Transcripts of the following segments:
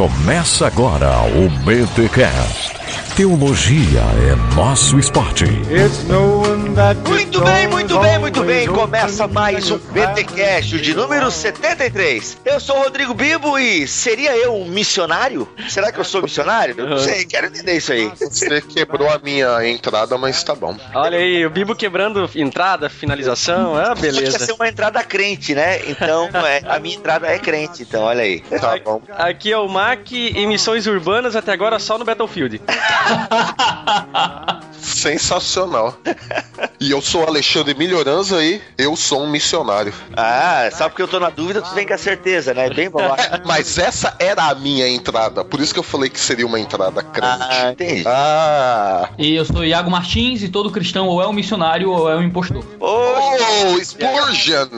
Começa agora o BTCast. Teologia é nosso esporte. Muito bem, muito bem, muito bem. Começa mais um BTcast de número 73. Eu sou o Rodrigo Bibo e seria eu um missionário? Será que eu sou missionário? Eu não sei, quero entender isso aí. Você quebrou a minha entrada, mas tá bom. Olha aí, o Bibo quebrando entrada, finalização, ah, beleza. ser uma entrada crente, né? Então, é, a minha entrada é crente, então olha aí. Tá bom. Aqui é o Mac e missões urbanas até agora só no Battlefield. Sensacional. E eu sou Alexandre Melhoranza e eu sou um missionário. Ah, só porque eu tô na dúvida, tu vem com a certeza, né? Bem bom. Mas essa era a minha entrada, por isso que eu falei que seria uma entrada Ah, crente. entendi. Ah! E eu sou Iago Martins e todo cristão ou é um missionário ou é um impostor. Ô, Oh, Spurgeon!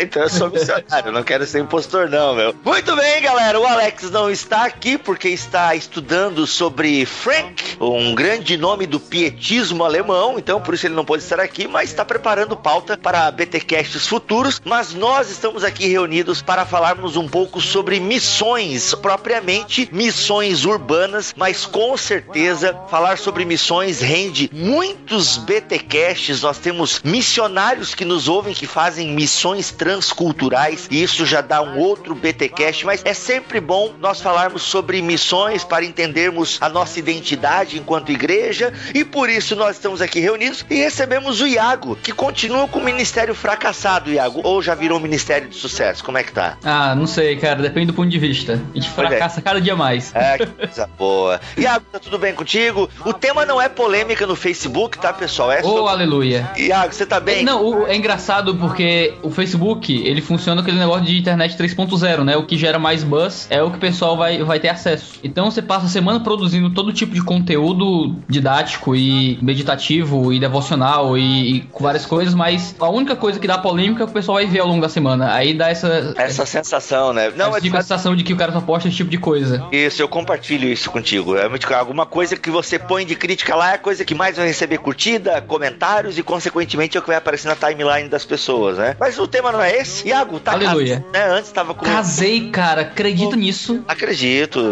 Então eu sou missionário, não quero ser impostor, não, meu. Muito bem, galera. O Alex não está aqui porque está estudando sobre Frank, um grande nome do pietismo alemão. Então, por isso ele não pode estar aqui, mas está preparando pauta para BTcasts futuros. Mas nós estamos aqui reunidos para falarmos um pouco sobre missões, propriamente missões urbanas, mas com certeza falar sobre missões rende muitos BTcasts. Nós temos missionários que nos ouvem que fazem missões transculturais e isso já dá um outro BTcast, mas é sempre bom nós falarmos sobre missões para entendermos a nossa identidade enquanto igreja e por isso nós estamos aqui reunidos e recebemos o Iago, que continua com o ministério fracassado, Iago, ou já virou um ministério de sucesso. Como é que tá? Ah, não sei, cara, depende do ponto de vista. A gente é. fracassa cada dia mais. É, que coisa boa. Iago, tá tudo bem contigo? O tema não é polêmica no Facebook, tá, pessoal? É Oh, aleluia. Iago, você tá bem? Não, o- é engraçado porque o Facebook, ele funciona com aquele negócio de internet 3.0, né? O que gera mais buzz é o que o pessoal vai, vai ter acesso. Então você passa a semana produzindo todo tipo de conteúdo didático e meditativo e devocional e, e com várias coisas, mas a única coisa que dá polêmica é o que o pessoal vai ver ao longo da semana. Aí dá essa, Essa sensação, né? Não, essa é fica a sensação de que o cara só posta esse tipo de coisa. Isso, eu compartilho isso contigo. É muito alguma coisa que você põe de crítica lá é a coisa que mais vai receber curtida, comentários e consequentemente é o que vai aparecer na timeline das pessoas, né? Mas o tema não é esse. Iago, tá Aleluia. né? Antes tava com Casei, cara, acredita nisso? Acredito,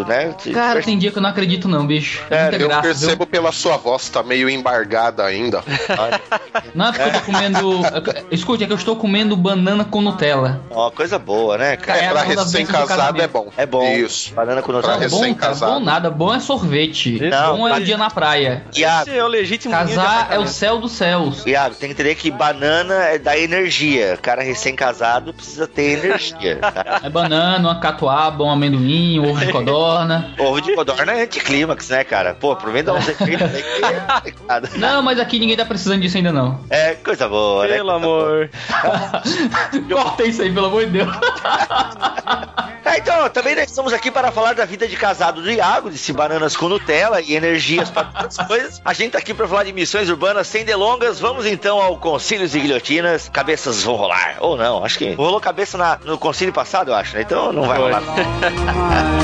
né? Cara, tem dia que eu não acredito não, bicho. É, É, muita Eu graça, viu? percebo pela sua voz, tá meio embargada ainda. Não é porque eu tô comendo. Escute, é que eu estou comendo banana com Nutella. Ó, coisa boa, né? cara? É, pra do recém-casado é bom. É bom. Isso. Banana com Pra Nutella. Não, bom, cara, bom nada. Bom é sorvete. Não, bom é o dia na praia. Iago, Esse é o legítimo Casar é o céu dos céus. Iago, tem que entender que banana é da energia. Cara recém-casado precisa ter energia. tá? É banana, uma catuaba, um amendoim, um ovo de codorna. Ovo de codorna é anticlímax, né, cara? Pô, aproveita uns efeitos aí que é. Não, mas aqui ninguém tá precisando disso ainda não. É coisa boa, né? Pelo amor. Corta isso aí, pelo amor de Deus. É, então, também nós estamos aqui para falar da vida de casado do Iago, de se bananas com Nutella e energias para outras coisas. A gente tá aqui para falar de missões urbanas sem delongas. Vamos então ao Concílios e Guilhotinas. Cabeças vão rolar. Ou não, acho que rolou cabeça na- no concílio passado, eu acho, né? Então não vai Foi. rolar.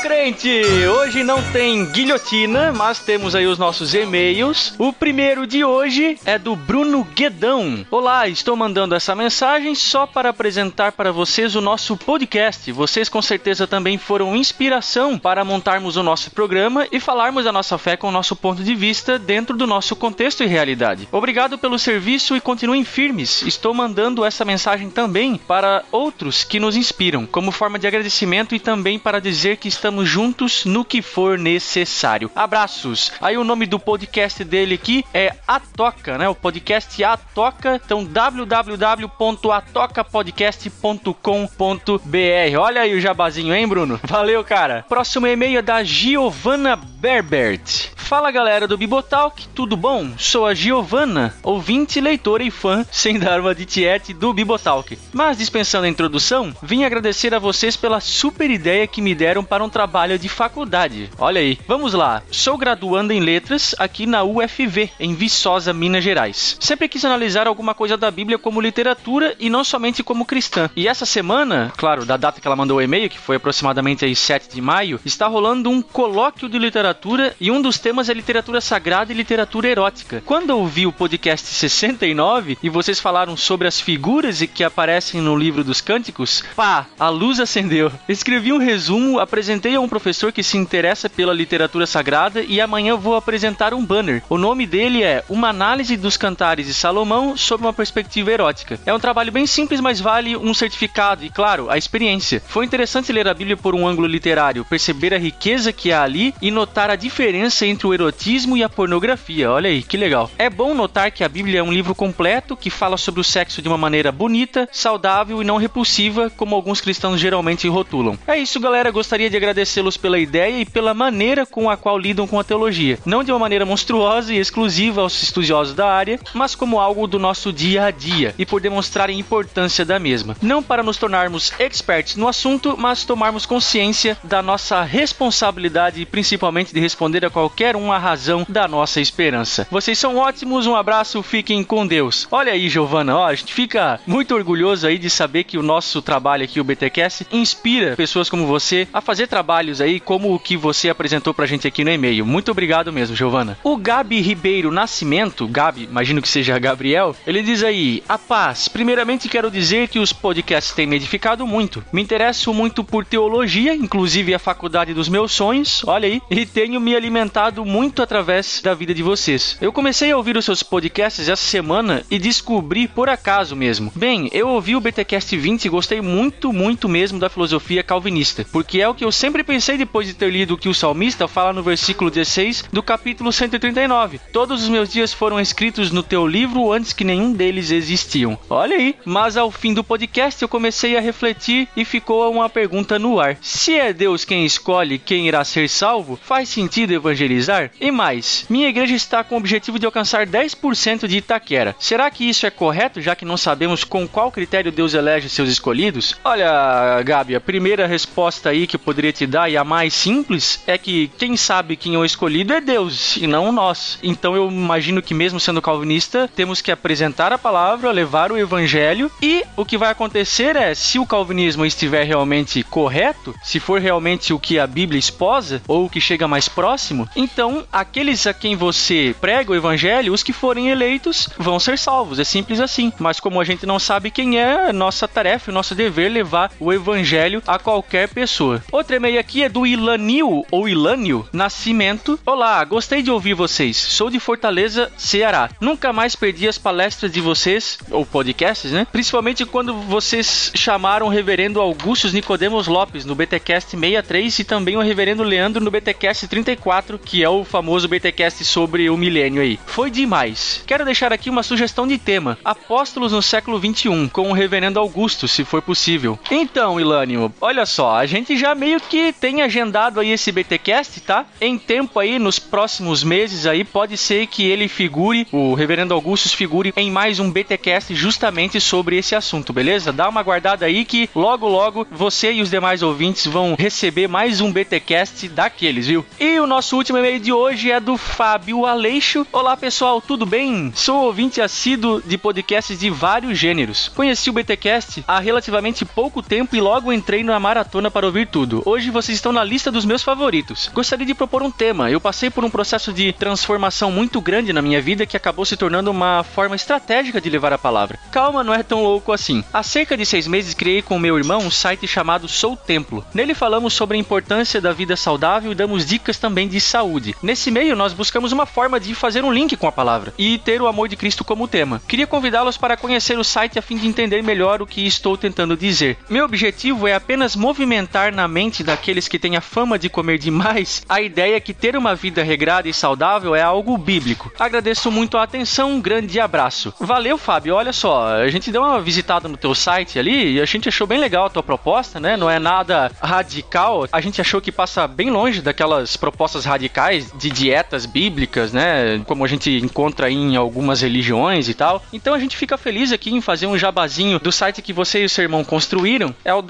Crente! Hoje não tem guilhotina, mas temos aí os nossos e-mails. O primeiro de hoje é do Bruno Guedão. Olá, estou mandando essa mensagem só para apresentar para vocês o nosso podcast. Vocês com certeza também foram inspiração para montarmos o nosso programa e falarmos da nossa fé com o nosso ponto de vista dentro do nosso contexto e realidade. Obrigado pelo serviço e continuem firmes. Estou mandando essa mensagem também para outros que nos inspiram, como forma de agradecimento e também para dizer que estamos juntos no que for necessário. Abraços. Aí o nome do podcast dele aqui é A Toca, né? O podcast A Toca. Então www.atocapodcast.com.br. Olha aí o jabazinho, hein, Bruno? Valeu, cara. Próximo e-mail é da Giovanna Berbert. Fala galera do Bibotalk, tudo bom? Sou a Giovana, ouvinte, leitora e fã, sem dar uma de tiete do Bibotalk. Mas dispensando a introdução, vim agradecer a vocês pela super ideia que me deram para um trabalho de faculdade. Olha aí, vamos lá. Sou graduando em letras aqui na UFV, em Viçosa, Minas Gerais. Sempre quis analisar alguma coisa da Bíblia como literatura e não somente como cristã. E essa semana, claro, da data que ela mandou o e-mail, que foi aproximadamente aí 7 de maio, está rolando um colóquio de literatura e um dos temas é literatura sagrada e literatura erótica. Quando eu vi o podcast 69 e vocês falaram sobre as figuras que aparecem no livro dos cânticos, pá, a luz acendeu. Escrevi um resumo, apresentei a um professor que se interessa pela literatura sagrada e amanhã vou apresentar um banner. O nome dele é Uma análise dos cantares de Salomão sob uma perspectiva erótica. É um trabalho bem simples, mas vale um certificado e, claro, a experiência. Foi interessante ler a Bíblia por um ângulo literário, perceber a riqueza que há ali e notar a diferença entre o erotismo e a pornografia. Olha aí, que legal. É bom notar que a Bíblia é um livro completo que fala sobre o sexo de uma maneira bonita, saudável e não repulsiva, como alguns cristãos geralmente rotulam. É isso, galera. Gostaria de agradecê-los pela ideia e pela maneira com a qual lidam com a teologia. Não de uma maneira monstruosa e exclusiva aos estudiosos da área, mas como algo do nosso dia a dia e por demonstrarem a importância da mesma. Não para nos tornarmos experts no assunto, mas tomarmos consciência da nossa responsabilidade, principalmente de responder a qualquer um a razão da nossa esperança. Vocês são ótimos, um abraço, fiquem com Deus. Olha aí, Giovana, ó, a gente fica muito orgulhoso aí de saber que o nosso trabalho aqui, o BTcast, inspira pessoas como você a fazer trabalhos aí como o que você apresentou pra gente aqui no e-mail. Muito obrigado mesmo, Giovana. O Gabi Ribeiro Nascimento, Gabi, imagino que seja Gabriel, ele diz aí: A paz. Primeiramente quero dizer que os podcasts têm me edificado muito. Me interesso muito por teologia, inclusive a faculdade dos meus sonhos, olha aí, e tenho me alimentado muito através da vida de vocês. Eu comecei a ouvir os seus podcasts essa semana e descobri por acaso mesmo. Bem, eu ouvi o BTcast 20 e gostei muito, muito mesmo da filosofia calvinista, porque é o que eu sempre pensei depois de ter lido o que o salmista fala no versículo 16 do capítulo 139. Todos os meus dias foram escritos no teu livro antes que nenhum deles existiam. Olha aí, mas ao fim do podcast eu comecei a refletir e ficou uma pergunta no ar. Se é Deus quem escolhe quem irá ser salvo, faz sentido evangelizar? E mais, minha igreja está com o objetivo de alcançar 10% de Itaquera. Será que isso é correto, já que não sabemos com qual critério Deus elege seus escolhidos? Olha, Gabi, a primeira resposta aí que eu poderia te e a mais simples é que quem sabe quem é o escolhido é Deus e não nós. Então eu imagino que mesmo sendo calvinista, temos que apresentar a palavra, levar o evangelho e o que vai acontecer é se o calvinismo estiver realmente correto, se for realmente o que a Bíblia esposa ou o que chega mais próximo, então aqueles a quem você prega o evangelho, os que forem eleitos, vão ser salvos. É simples assim. Mas como a gente não sabe quem é, nossa tarefa, nosso dever levar o evangelho a qualquer pessoa. Outro e-mail aqui é do Ilanil ou Ilânio Nascimento. Olá, gostei de ouvir vocês. Sou de Fortaleza, Ceará. Nunca mais perdi as palestras de vocês, ou podcasts, né? Principalmente quando vocês chamaram o reverendo Augustus Nicodemos Lopes no BTcast 63 e também o reverendo Leandro no BTcast 34, que é o famoso BTcast sobre o milênio aí. Foi demais. Quero deixar aqui uma sugestão de tema: Apóstolos no século 21, com o reverendo Augusto, se for possível. Então, Ilânio, olha só, a gente já meio que tem agendado aí esse BTcast, tá? Em tempo aí, nos próximos meses aí, pode ser que ele figure, o reverendo Augustus figure em mais um BTcast justamente sobre esse assunto, beleza? Dá uma guardada aí que logo logo você e os demais ouvintes vão receber mais um BTcast daqueles, viu? E o nosso último e-mail de hoje é do Fábio Aleixo. Olá, pessoal, tudo bem? Sou ouvinte assíduo de podcasts de vários gêneros. Conheci o BTcast há relativamente pouco tempo e logo entrei na maratona para ouvir tudo. Hoje vocês estão na lista dos meus favoritos. Gostaria de propor um tema. Eu passei por um processo de transformação muito grande na minha vida que acabou se tornando uma forma estratégica de levar a palavra. Calma, não é tão louco assim. Há cerca de seis meses criei com meu irmão um site chamado Sou Templo. Nele falamos sobre a importância da vida saudável e damos dicas também de saúde. Nesse meio, nós buscamos uma forma de fazer um link com a palavra e ter o amor de Cristo como tema. Queria convidá-los para conhecer o site a fim de entender melhor o que estou tentando dizer. Meu objetivo é apenas movimentar na mente daqueles que têm a fama de comer demais a ideia que ter uma vida regrada e saudável é algo bíblico. Agradeço muito a atenção, um grande abraço. Valeu, Fábio. Olha só, a gente deu uma visitada no teu site ali e a gente achou bem legal a tua proposta, né? Não é nada radical. A gente achou que passa bem longe daquelas propostas radicais de dietas bíblicas, né? Como a gente encontra em algumas religiões e tal. Então a gente fica feliz aqui em fazer um jabazinho do site que você e o seu irmão construíram. É o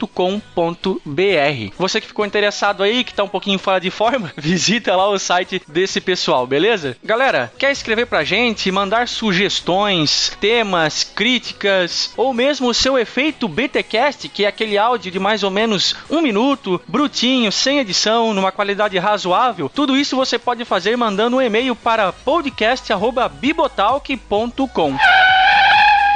www.soutemplo.com.br. Você que ficou interessado aí, que tá um pouquinho fora de forma, visita lá o site desse pessoal, beleza? Galera, quer escrever pra gente, mandar sugestões, temas, críticas, ou mesmo o seu efeito BTcast, que é aquele áudio de mais ou menos um minuto, brutinho, sem edição, numa qualidade razoável, tudo isso você pode fazer mandando um e-mail para podcast@bibotalk.com.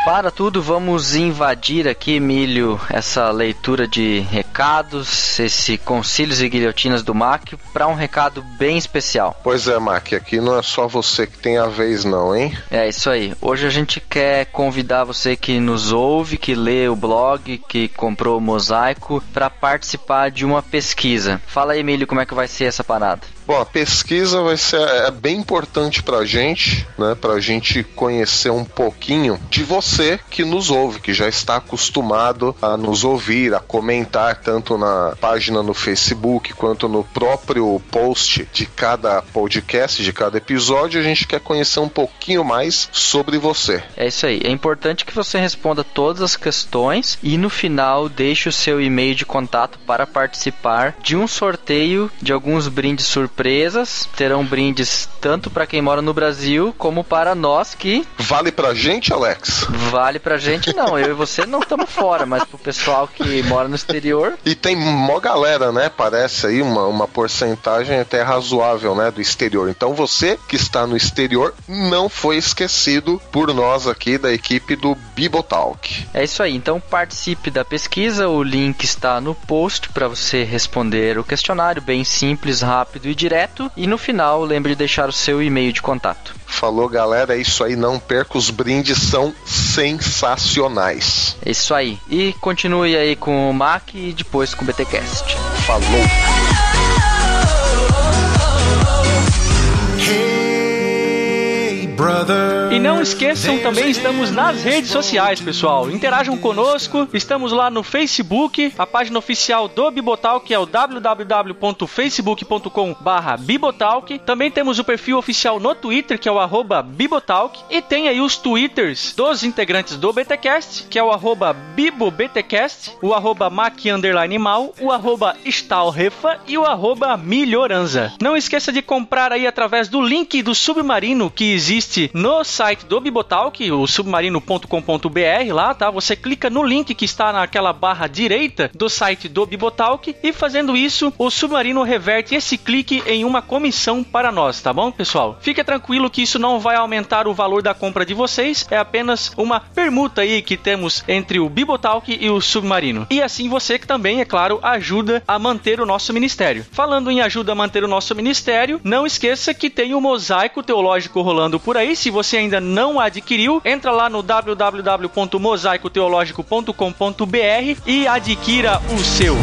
Para tudo, vamos invadir aqui, Emílio, essa leitura de recados, esse concílios e guilhotinas do Mac, para um recado bem especial. Pois é, Mac, aqui não é só você que tem a vez, não, hein? É isso aí. Hoje a gente quer convidar você que nos ouve, que lê o blog, que comprou o mosaico, para participar de uma pesquisa. Fala aí, Emílio, como é que vai ser essa parada? Bom, a pesquisa vai ser é bem importante pra gente, né? Pra gente conhecer um pouquinho de você que nos ouve, que já está acostumado a nos ouvir, a comentar tanto na página no Facebook quanto no próprio post de cada podcast, de cada episódio. A gente quer conhecer um pouquinho mais sobre você. É isso aí. É importante que você responda todas as questões e no final deixe o seu e-mail de contato para participar de um sorteio de alguns brindes surpresas surpresas. Terão brindes tanto para quem mora no Brasil como para nós que. Vale pra gente, Alex? Vale pra gente não. Eu e você não estamos fora, mas pro pessoal que mora no exterior. E tem mó galera, né? Parece aí uma, uma porcentagem até razoável, né? Do exterior. Então você que está no exterior não foi esquecido por nós aqui da equipe do Bibotalk. É isso aí. Então participe da pesquisa. O link está no post para você responder o questionário, bem simples, rápido e direto. E no final, lembre de deixar o seu e-mail de contato. Falou, galera. É isso aí. Não perca os brindes, são sensacionais. É isso aí. E continue aí com o Mac e depois com o BTcast. Falou. E não esqueçam também, estamos nas redes sociais, pessoal. Interajam conosco. Estamos lá no Facebook, a página oficial do Bibotalk é o www.facebook.com/bibotalk. Também temos o perfil oficial no Twitter, que é o arroba Bibotalk. E tem aí os twitters dos integrantes do BTcast, que é o arroba BiboBTcast, o arroba Mac Mal, o arroba Stalrefa e o arroba Melhoranza. Não esqueça de comprar aí através do link do Submarino que existe no site do Bibotalk, o submarino.com.br lá, tá? Você clica no link que está naquela barra direita do site do Bibotalk e fazendo isso, o Submarino reverte esse clique em uma comissão para nós, tá bom, pessoal? Fique tranquilo que isso não vai aumentar o valor da compra de vocês, é apenas uma permuta aí que temos entre o Bibotalk e o Submarino. E assim você que também, é claro, ajuda a manter o nosso ministério. Falando em ajuda a manter o nosso ministério, não esqueça que tem o mosaico teológico rolando por aí. Se você ainda não adquiriu, entra lá no www.mosaicoteologico.com.br e adquira o seu.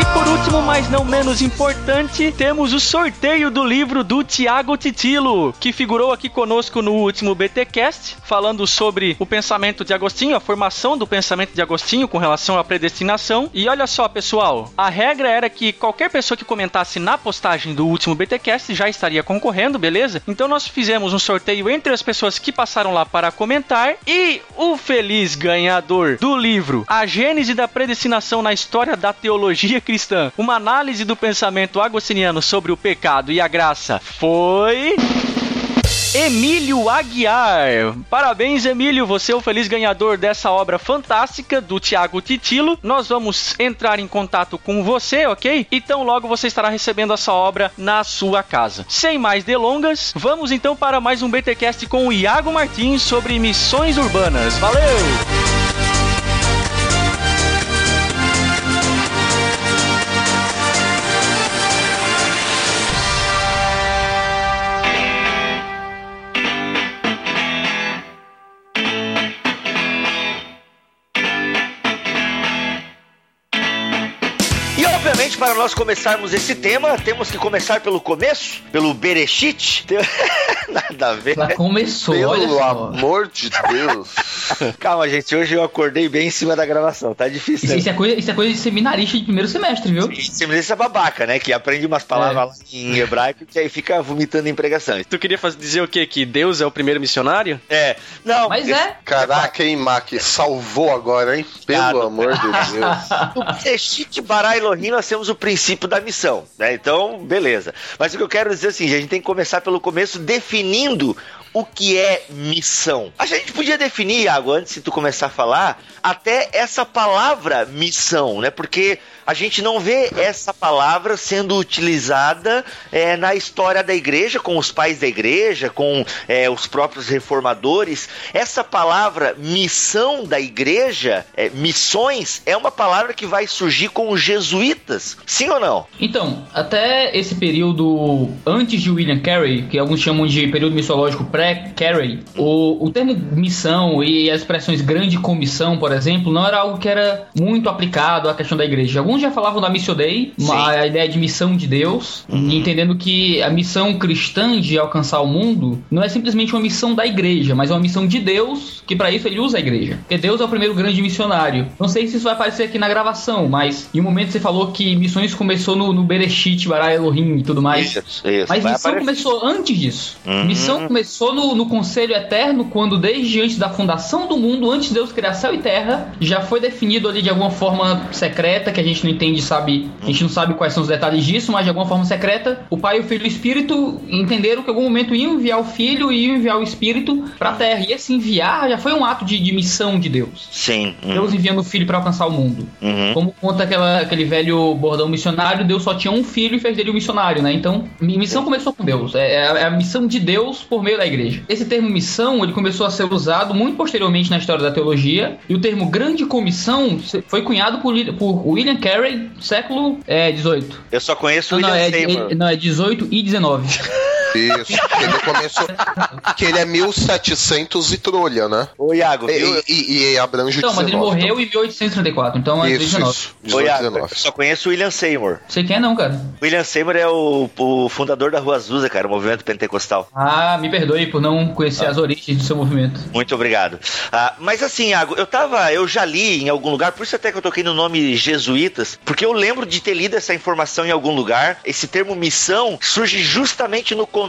E por último, mas não menos importante, temos o sorteio do livro do Tiago Titilo, que figurou aqui conosco no último BTcast, falando sobre o pensamento de Agostinho, a formação do pensamento de Agostinho com relação à predestinação. E olha só, pessoal, a regra era que qualquer pessoa que comentasse na postagem do último BTcast já estaria concorrendo, beleza? Então nós fizemos um sorteio entre as pessoas que passaram lá para comentar e o feliz ganhador do livro A Gênese da Predestinação na História da Teologia Cristã, uma análise do pensamento agostiniano sobre o pecado e a graça, foi. Emílio Aguiar. Parabéns, Emílio, você é o feliz ganhador dessa obra fantástica do Tiago Titilo. Nós vamos entrar em contato com você, ok? Então logo você estará recebendo essa obra na sua casa. Sem mais delongas, vamos então para mais um BTcast com o Iago Martins sobre missões urbanas. Valeu! Para nós começarmos esse tema, temos que começar pelo começo, pelo Bereshit. Nada a ver. Ela começou, olha Pelo só. amor de Deus. Calma, gente, hoje eu acordei bem em cima da gravação, tá difícil. Isso, Né? isso é coisa, isso é coisa de seminarista de primeiro semestre, viu? Seminarista é babaca, né? Que aprende umas palavras lá em hebraico que aí fica vomitando em pregação. Tu queria faz- dizer o quê? Que Deus é o primeiro missionário? É, não. Mas esse- é. Caraca, hein, Mac? Salvou agora, hein? Pelo Cara. amor de Deus. No Bereshit Bara Elohim nós temos o princípio da missão, né? Então, beleza. Mas o que eu quero dizer assim, a gente tem que começar pelo começo definindo o que é missão. A gente podia definir, Iago, antes de tu começar a falar, até essa palavra missão, né? Porque a gente não vê essa palavra sendo utilizada é, na história da igreja, com os pais da igreja, com é, os próprios reformadores. Essa palavra missão da igreja, é, missões, é uma palavra que vai surgir com os jesuítas. Sim ou não? Então, até esse período antes de William Carey, que alguns chamam de período missiológico pré-Carey, o, o termo missão e as expressões grande comissão, por exemplo, não era algo que era muito aplicado à questão da igreja. Alguns já falavam da Missio Dei, a ideia de missão de Deus, entendendo que a missão cristã de alcançar o mundo não é simplesmente uma missão da igreja, mas é uma missão de Deus, que para isso ele usa a igreja. Porque Deus é o primeiro grande missionário. Não sei se isso vai aparecer aqui na gravação, mas em um momento você falou que missões começou no, no Bereshit, Bara Elohim e tudo mais. Isso, isso. Mas Vai missão aparecer. começou antes disso. Uhum. Missão começou no, no Conselho Eterno, quando desde antes da fundação do mundo, antes de Deus criar céu e terra, já foi definido ali de alguma forma secreta, que a gente não entende, sabe? A gente não sabe quais são os detalhes disso, mas de alguma forma secreta, o Pai, o Filho e o Espírito entenderam que em algum momento iam enviar o Filho e iam enviar o Espírito pra terra. E esse enviar já foi um ato de, de missão de Deus. Sim. Uhum. Deus enviando o Filho pra alcançar o mundo. Uhum. Como conta aquela, aquele velho bordão missionário, Deus só tinha um filho e fez dele um missionário, né? Então, mi- missão começou com Deus. É, é a, é a missão de Deus por meio da igreja. Esse termo missão, ele começou a ser usado muito posteriormente na história da teologia. E o termo grande comissão foi cunhado por, por William Carey, século é, 18. Eu só conheço Não, não, William é, Seymour. é- não, é 18 e 19. Isso, que ele começou. Que ele é 1700 e trolha, né? Ô, Iago? E, e, e abrange Então, mas ele 19, morreu em 1834, então é Isso, 19. isso. Ô, 18, Iago, 19. eu só conheço o William Seymour. Sei quem é não, cara. William Seymour é o, o fundador da Rua Azusa, cara, o movimento pentecostal. Ah, me perdoe por não conhecer as origens do seu movimento. Muito obrigado. Ah, mas assim, Iago, eu tava, eu já li em algum lugar, por isso até que eu toquei no nome jesuítas, porque eu lembro de ter lido essa informação em algum lugar. Esse termo missão surge justamente no contexto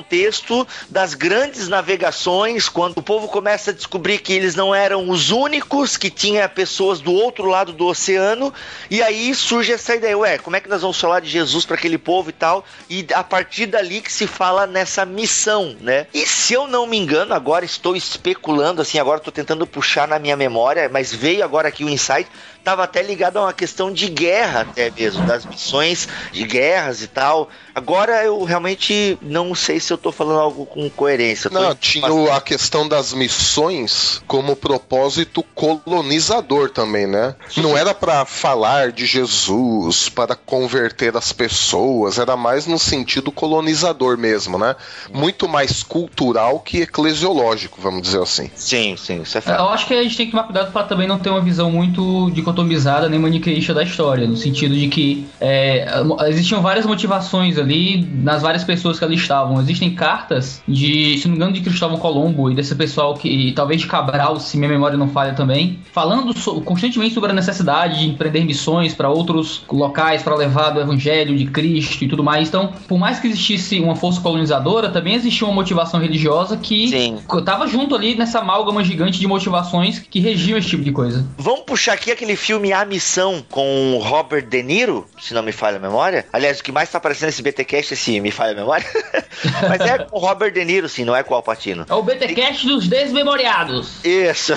das grandes navegações, quando o povo começa a descobrir que eles não eram os únicos que tinha pessoas do outro lado do oceano, e aí surge essa ideia, ué, como é que nós vamos falar de Jesus para aquele povo e tal? E a partir dali que se fala nessa missão, né? E se eu não me engano, agora estou especulando, assim, agora estou tentando puxar na minha memória, mas veio agora aqui o insight, estava até ligado a uma questão de guerra até mesmo, das missões de guerras e tal. Agora eu realmente não sei se eu tô falando algo com coerência. Não, tinha a questão das missões como propósito colonizador também, né? Não era pra falar de Jesus, para converter as pessoas, era mais no sentido colonizador mesmo, né? Muito mais cultural que eclesiológico, vamos dizer assim. Sim, sim, isso é fato. Eu acho que a gente tem que tomar cuidado para também não ter uma visão muito dicotomizada nem maniqueísta da história, no sentido de que é, existiam várias motivações ali nas várias pessoas que ali estavam. Existem cartas de, se não me engano, de Cristóvão Colombo e desse pessoal que, talvez de Cabral, se minha memória não falha também, falando so- constantemente sobre a necessidade de empreender missões para outros locais para levar o evangelho de Cristo e tudo mais. Então, por mais que existisse uma força colonizadora, também existia uma motivação religiosa que Sim. tava junto ali nessa amálgama gigante de motivações que regiam esse tipo de coisa. Vamos puxar aqui aquele filme A Missão com o Robert De Niro, se não me falha a memória. Aliás, o que mais tá aparecendo nesse BTcast é se me falha a memória. Mas é com o Robert De Niro, sim, não é com o Alpatino. É o BTcast dos desmemoriados. Isso.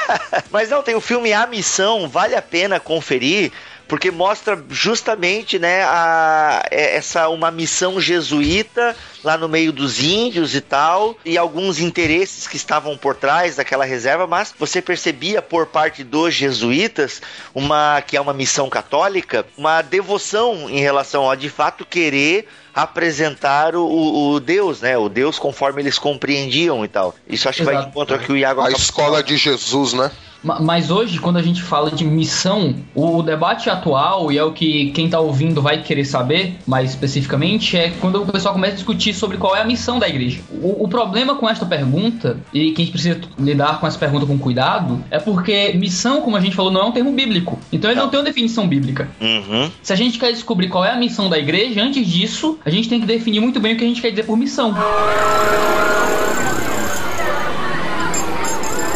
Mas não, tem o filme A Missão, vale a pena conferir. Porque mostra justamente, né, a, é- essa uma missão jesuíta lá no meio dos índios e tal, e alguns interesses que estavam por trás daquela reserva, mas você percebia por parte dos jesuítas uma que é uma missão católica, uma devoção em relação a de fato querer apresentar o, o- Deus, né? O Deus conforme eles compreendiam e tal. Isso acho que vai de Exato. encontro ao que o Iago A escola de Jesus, né? Ma- Mas hoje, quando a gente fala de missão, o, debate atual, e é o que quem tá ouvindo vai querer saber mais especificamente, é quando o pessoal começa a discutir sobre qual é a missão da igreja. O, o problema com esta pergunta, e que a gente precisa lidar com essa pergunta com cuidado, é porque missão, como a gente falou, não é um termo bíblico. Então ele não, tem uma definição bíblica. Uhum. Se a gente quer descobrir qual é a missão da igreja, antes disso, a gente tem que definir muito bem o que a gente quer dizer por missão.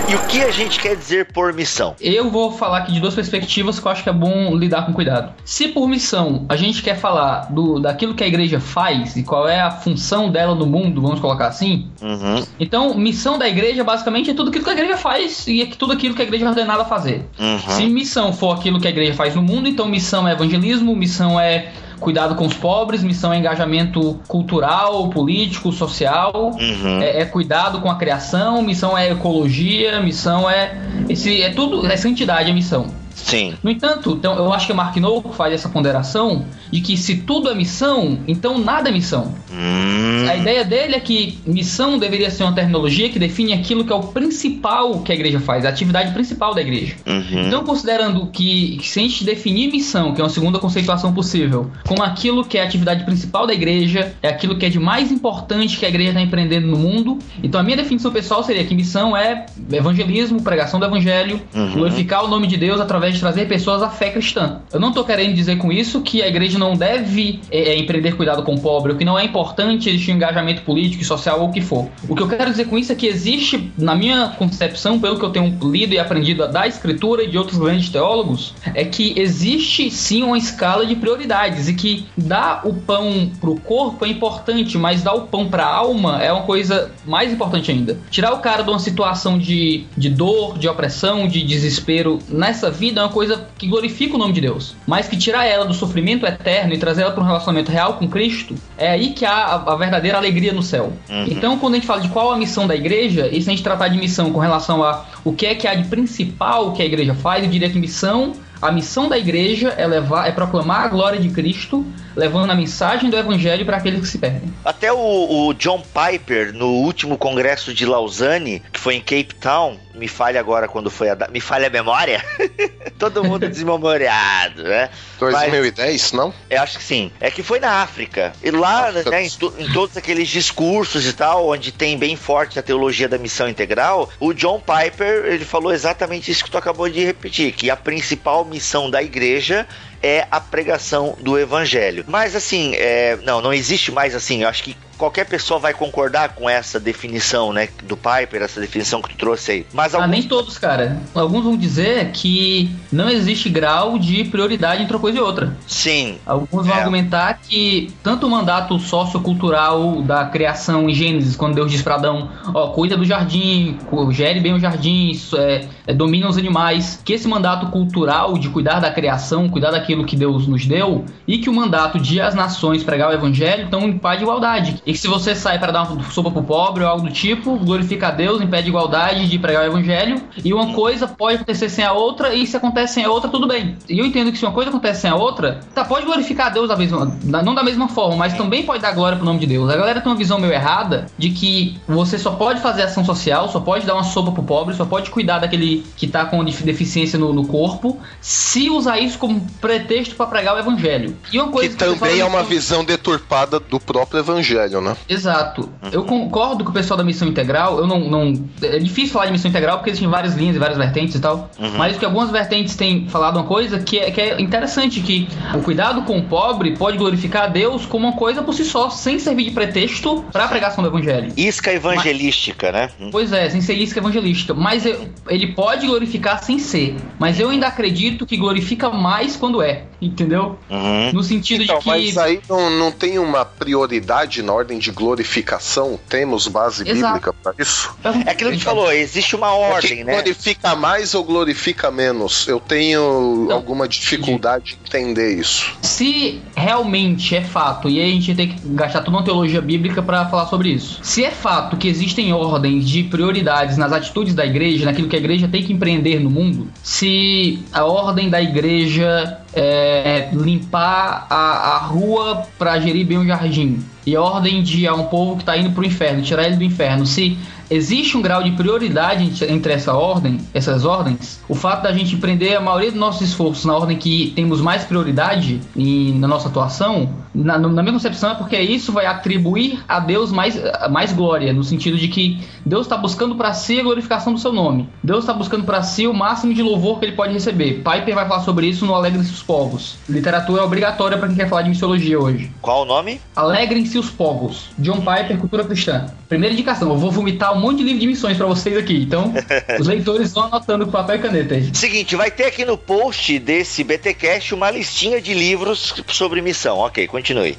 E o que a gente quer dizer por missão? Eu vou falar aqui de duas perspectivas que eu acho que é bom lidar com cuidado. Se por missão a gente quer falar do, daquilo que a igreja faz e qual é a função dela no mundo, vamos colocar assim, Uhum. então missão da igreja basicamente é tudo aquilo que a igreja faz e é tudo aquilo que a igreja é ordenada a fazer. Uhum. Se missão for aquilo que a igreja faz no mundo, então missão é evangelismo, missão é cuidado com os pobres, missão é engajamento cultural, político, social, Uhum. é, é cuidado com a criação, missão é ecologia, missão é esse é tudo é santidade a missão. Sim. No entanto, então, eu acho que Mark Noll faz essa ponderação de que se tudo é missão, então nada é missão. Hum. A ideia dele é que missão deveria ser uma terminologia que define aquilo que é o principal que a igreja faz, a atividade principal da igreja. Uhum. Então, considerando que, que se a gente definir missão, que é uma segunda conceituação possível, como aquilo que é a atividade principal da igreja, é aquilo que é de mais importante que a igreja está empreendendo no mundo, então a minha definição pessoal seria que missão é evangelismo, pregação do evangelho, Uhum. glorificar o nome de Deus através de trazer pessoas à fé cristã. Eu não estou querendo dizer com isso que a igreja não deve é, é, empreender cuidado com o pobre, ou que não é importante existir um engajamento político e social ou o que for. O que eu quero dizer com isso é que existe, na minha concepção, pelo que eu tenho lido e aprendido da escritura e de outros grandes teólogos, é que existe sim uma escala de prioridades e que dar o pão pro corpo é importante, mas dar o pão pra alma é uma coisa mais importante ainda. Tirar o cara de uma situação de, de dor, de opressão, de desespero nessa vida é uma coisa que glorifica o nome de Deus, mas que tirar ela do sofrimento eterno e trazer ela para um relacionamento real com Cristo, é aí que há a, a verdadeira alegria no céu. Uhum. Então, quando a gente fala de qual a missão da igreja, e se a gente tratar de missão com relação a o que é que há de principal que a igreja faz, eu diria que missão a missão da igreja é, levar, é proclamar a glória de Cristo, levando a mensagem do evangelho para aqueles que se perdem. Até o, o John Piper, no último congresso de Lausanne, que foi em Cape Town, me falha agora quando foi a da- me falha a memória. Todo mundo desmemoriado, né? 2010, não? Eu acho que sim. É que foi na África. E lá, África né, em, to- em todos aqueles discursos e tal, onde tem bem forte a teologia da missão integral, o John Piper, ele falou exatamente isso que tu acabou de repetir, que a principal missão da igreja é a pregação do evangelho. Mas assim, é, não, não existe mais assim. Eu acho que qualquer pessoa vai concordar com essa definição, né, do Piper, essa definição que tu trouxe aí. Mas Ah, alguns nem todos, cara. Alguns vão dizer que não existe grau de prioridade entre uma coisa e outra. sim, Alguns vão É. argumentar que tanto o mandato sociocultural da criação em Gênesis, quando Deus diz para Adão, ó, cuida do jardim, gere bem o jardim, isso é, é, domina os animais, que esse mandato cultural de cuidar da criação, cuidar daquilo que Deus nos deu, e que o mandato de as nações pregar o evangelho estão em paz de igualdade. E que se você sai para dar uma sopa pro pobre ou algo do tipo, glorifica a Deus, impede a igualdade de pregar o evangelho, e uma coisa pode acontecer sem a outra, e se acontece sem a outra, tudo bem. E eu entendo que se uma coisa acontece sem a outra, tá, pode glorificar a Deus da mesma, não da mesma forma, mas também pode dar glória pro nome de Deus. A galera tem uma visão meio errada de que você só pode fazer ação social, só pode dar uma sopa pro pobre, só pode cuidar daquele que tá com def- deficiência no, no corpo, se usar isso como pretexto para pregar o evangelho. E uma coisa Que pessoal também é uma visão deturpada do próprio evangelho, né? Exato. Eu concordo com o pessoal da missão integral. Eu não, não. É difícil falar de missão integral porque existem várias linhas e várias vertentes e tal. Mas que algumas vertentes têm falado uma coisa que é, que é interessante: que o cuidado com o pobre pode glorificar a Deus como uma coisa por si só, sem servir de pretexto para a pregação do evangelho. isca evangelística, né? Pois é, sem ser isca evangelística. Mas eu- ele pode glorificar sem ser. Mas eu ainda acredito que glorifica mais quando é. Entendeu? Uhum. No sentido Então, de que. mas aí não, não tem uma prioridade na ordem de glorificação? Temos base Exato. bíblica para isso? É aquilo que a gente falou, existe uma ordem, Que né? glorifica mais ou glorifica menos? Eu tenho Não. alguma dificuldade em entender isso. Se realmente é fato, e aí a gente tem que gastar toda uma teologia bíblica para falar sobre isso. Se é fato que existem ordens de prioridades nas atitudes da igreja, naquilo que a igreja tem que empreender no mundo, se a ordem da igreja é limpar a, a rua para gerir bem o jardim, e ordem de a um povo que está indo pro inferno, tirar ele do inferno, se existe um grau de prioridade entre- entre essa ordem, essas ordens. O fato da gente prender a maioria dos nossos esforços na ordem que temos mais prioridade em- na nossa atuação, na, na minha concepção é porque isso vai atribuir a Deus mais, mais glória, no sentido de que Deus está buscando para si a glorificação do seu nome. Deus está buscando para si o máximo de louvor que ele pode receber. Piper vai falar sobre isso no Alegrem-se os Povos. Literatura é obrigatória para quem quer falar de missiologia hoje. Qual o nome? Alegrem-se os povos. John Piper, Cultura Cristã. Primeira indicação, eu vou vomitar um monte de livro de missões pra vocês aqui. Então, os leitores vão anotando com papel e caneta aí. Seguinte, vai ter aqui no post desse BTcast uma listinha de livros sobre missão. Ok, continue.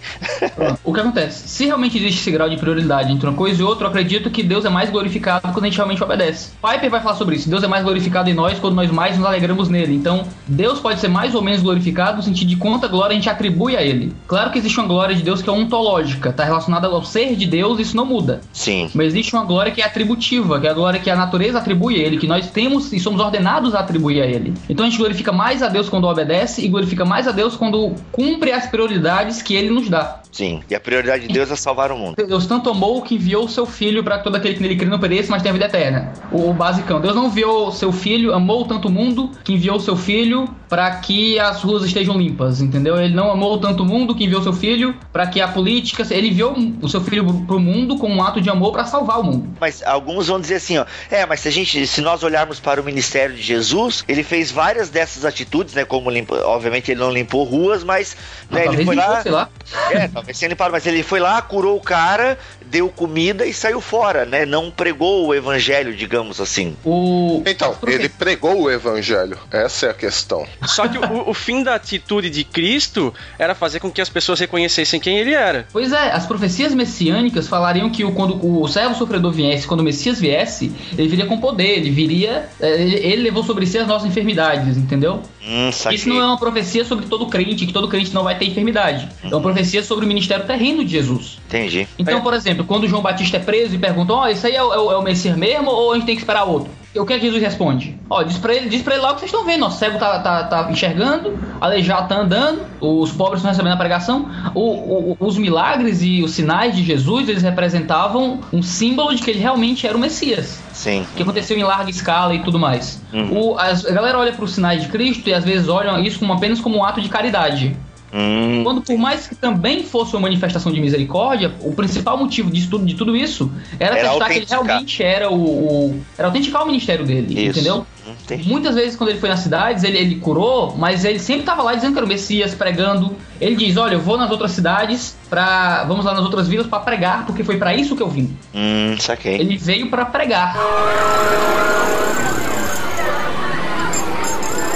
Pronto. O que acontece? Se realmente existe esse grau de prioridade entre uma coisa e outra, eu acredito que Deus é mais glorificado quando a gente realmente obedece. Piper vai falar sobre isso. Deus é mais glorificado em nós quando nós mais nos alegramos nele. Então, Deus pode ser mais ou menos glorificado no sentido de quanta glória a gente atribui a ele. Claro que existe uma glória de Deus que é ontológica, tá relacionada ao ser de Deus, isso não muda. Sim. Mas existe uma glória que é atributiva, que é a glória que a natureza atribui a ele, que nós temos e somos ordenados a atribuir a ele. Então a gente glorifica mais a Deus quando obedece e glorifica mais a Deus quando cumpre as prioridades que ele nos dá. Sim. E a prioridade de Deus é salvar o mundo. Deus tanto amou que enviou o seu filho para todo aquele que nele crê não pereça, mas tenha vida eterna. O, o basicão. Deus não enviou o seu filho, amou tanto o mundo que enviou o seu filho para que as ruas estejam limpas, entendeu? Ele não amou tanto o mundo que enviou o seu filho para que a política, ele enviou o seu filho pro mundo com um ato de amor para salvar o mundo. Mas alguns vão dizer assim, ó, é, mas se a gente, se nós olharmos para o ministério de Jesus, ele fez várias dessas atitudes, né, como limpa, obviamente ele não limpou ruas, mas né, ele foi lá, lá. É, talvez tenha limpado, mas ele foi lá, curou o cara, deu comida e saiu fora, né? Não pregou o evangelho, digamos assim. O Então, ele pregou o evangelho. Essa é a questão. Só que o, o fim da atitude de Cristo era fazer com que as pessoas reconhecessem quem ele era. Pois é, as profecias messiânicas falariam que o, quando o servo sofredor viesse, quando o Messias viesse, ele viria com poder, ele viria. é, Ele, ele levou sobre si as nossas enfermidades, entendeu? Hum. Isso não é uma profecia sobre todo crente, que todo crente não vai ter enfermidade. É uma profecia sobre o ministério terreno de Jesus. Entendi. Então, por exemplo, quando João Batista é preso e perguntam, ó, isso aí é o, é o- é o Messias mesmo ou a gente tem que esperar outro? O que é que Jesus responde? Ó, diz pra ele, diz pra ele lá o que vocês estão vendo, ó, o cego tá, tá, tá enxergando, aleijado tá andando, os pobres estão recebendo a pregação, O- o- os milagres e os sinais de Jesus, eles representavam um símbolo de que ele realmente era o Messias Sim. que aconteceu em larga escala e tudo mais. O, as- a galera olha para os sinais de Cristo e às vezes olham isso como apenas como um ato de caridade. Hum, Quando, por mais que também fosse uma manifestação de misericórdia, o principal motivo disso tudo, de tudo isso era, Era acreditar que ele realmente era o, o- Era autenticar o ministério dele, Isso. entendeu? Entendi. Muitas vezes, quando ele foi nas cidades, ele, ele curou, mas ele sempre estava lá dizendo que era o Messias, pregando. Ele diz: Olha, eu vou nas outras cidades, pra, vamos lá nas outras vilas para pregar, porque foi para isso que eu vim. Hum, saquei. Ele veio para pregar.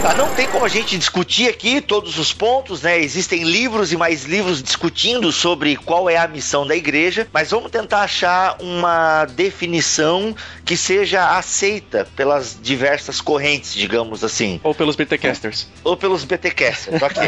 Tá, não tem como a gente discutir aqui todos os pontos, né? Existem livros e mais livros discutindo sobre qual é a missão da igreja, mas vamos tentar achar uma definição que seja aceita pelas diversas correntes, digamos assim, Ou pelos BTcasters. ou pelos BTcasters, ok?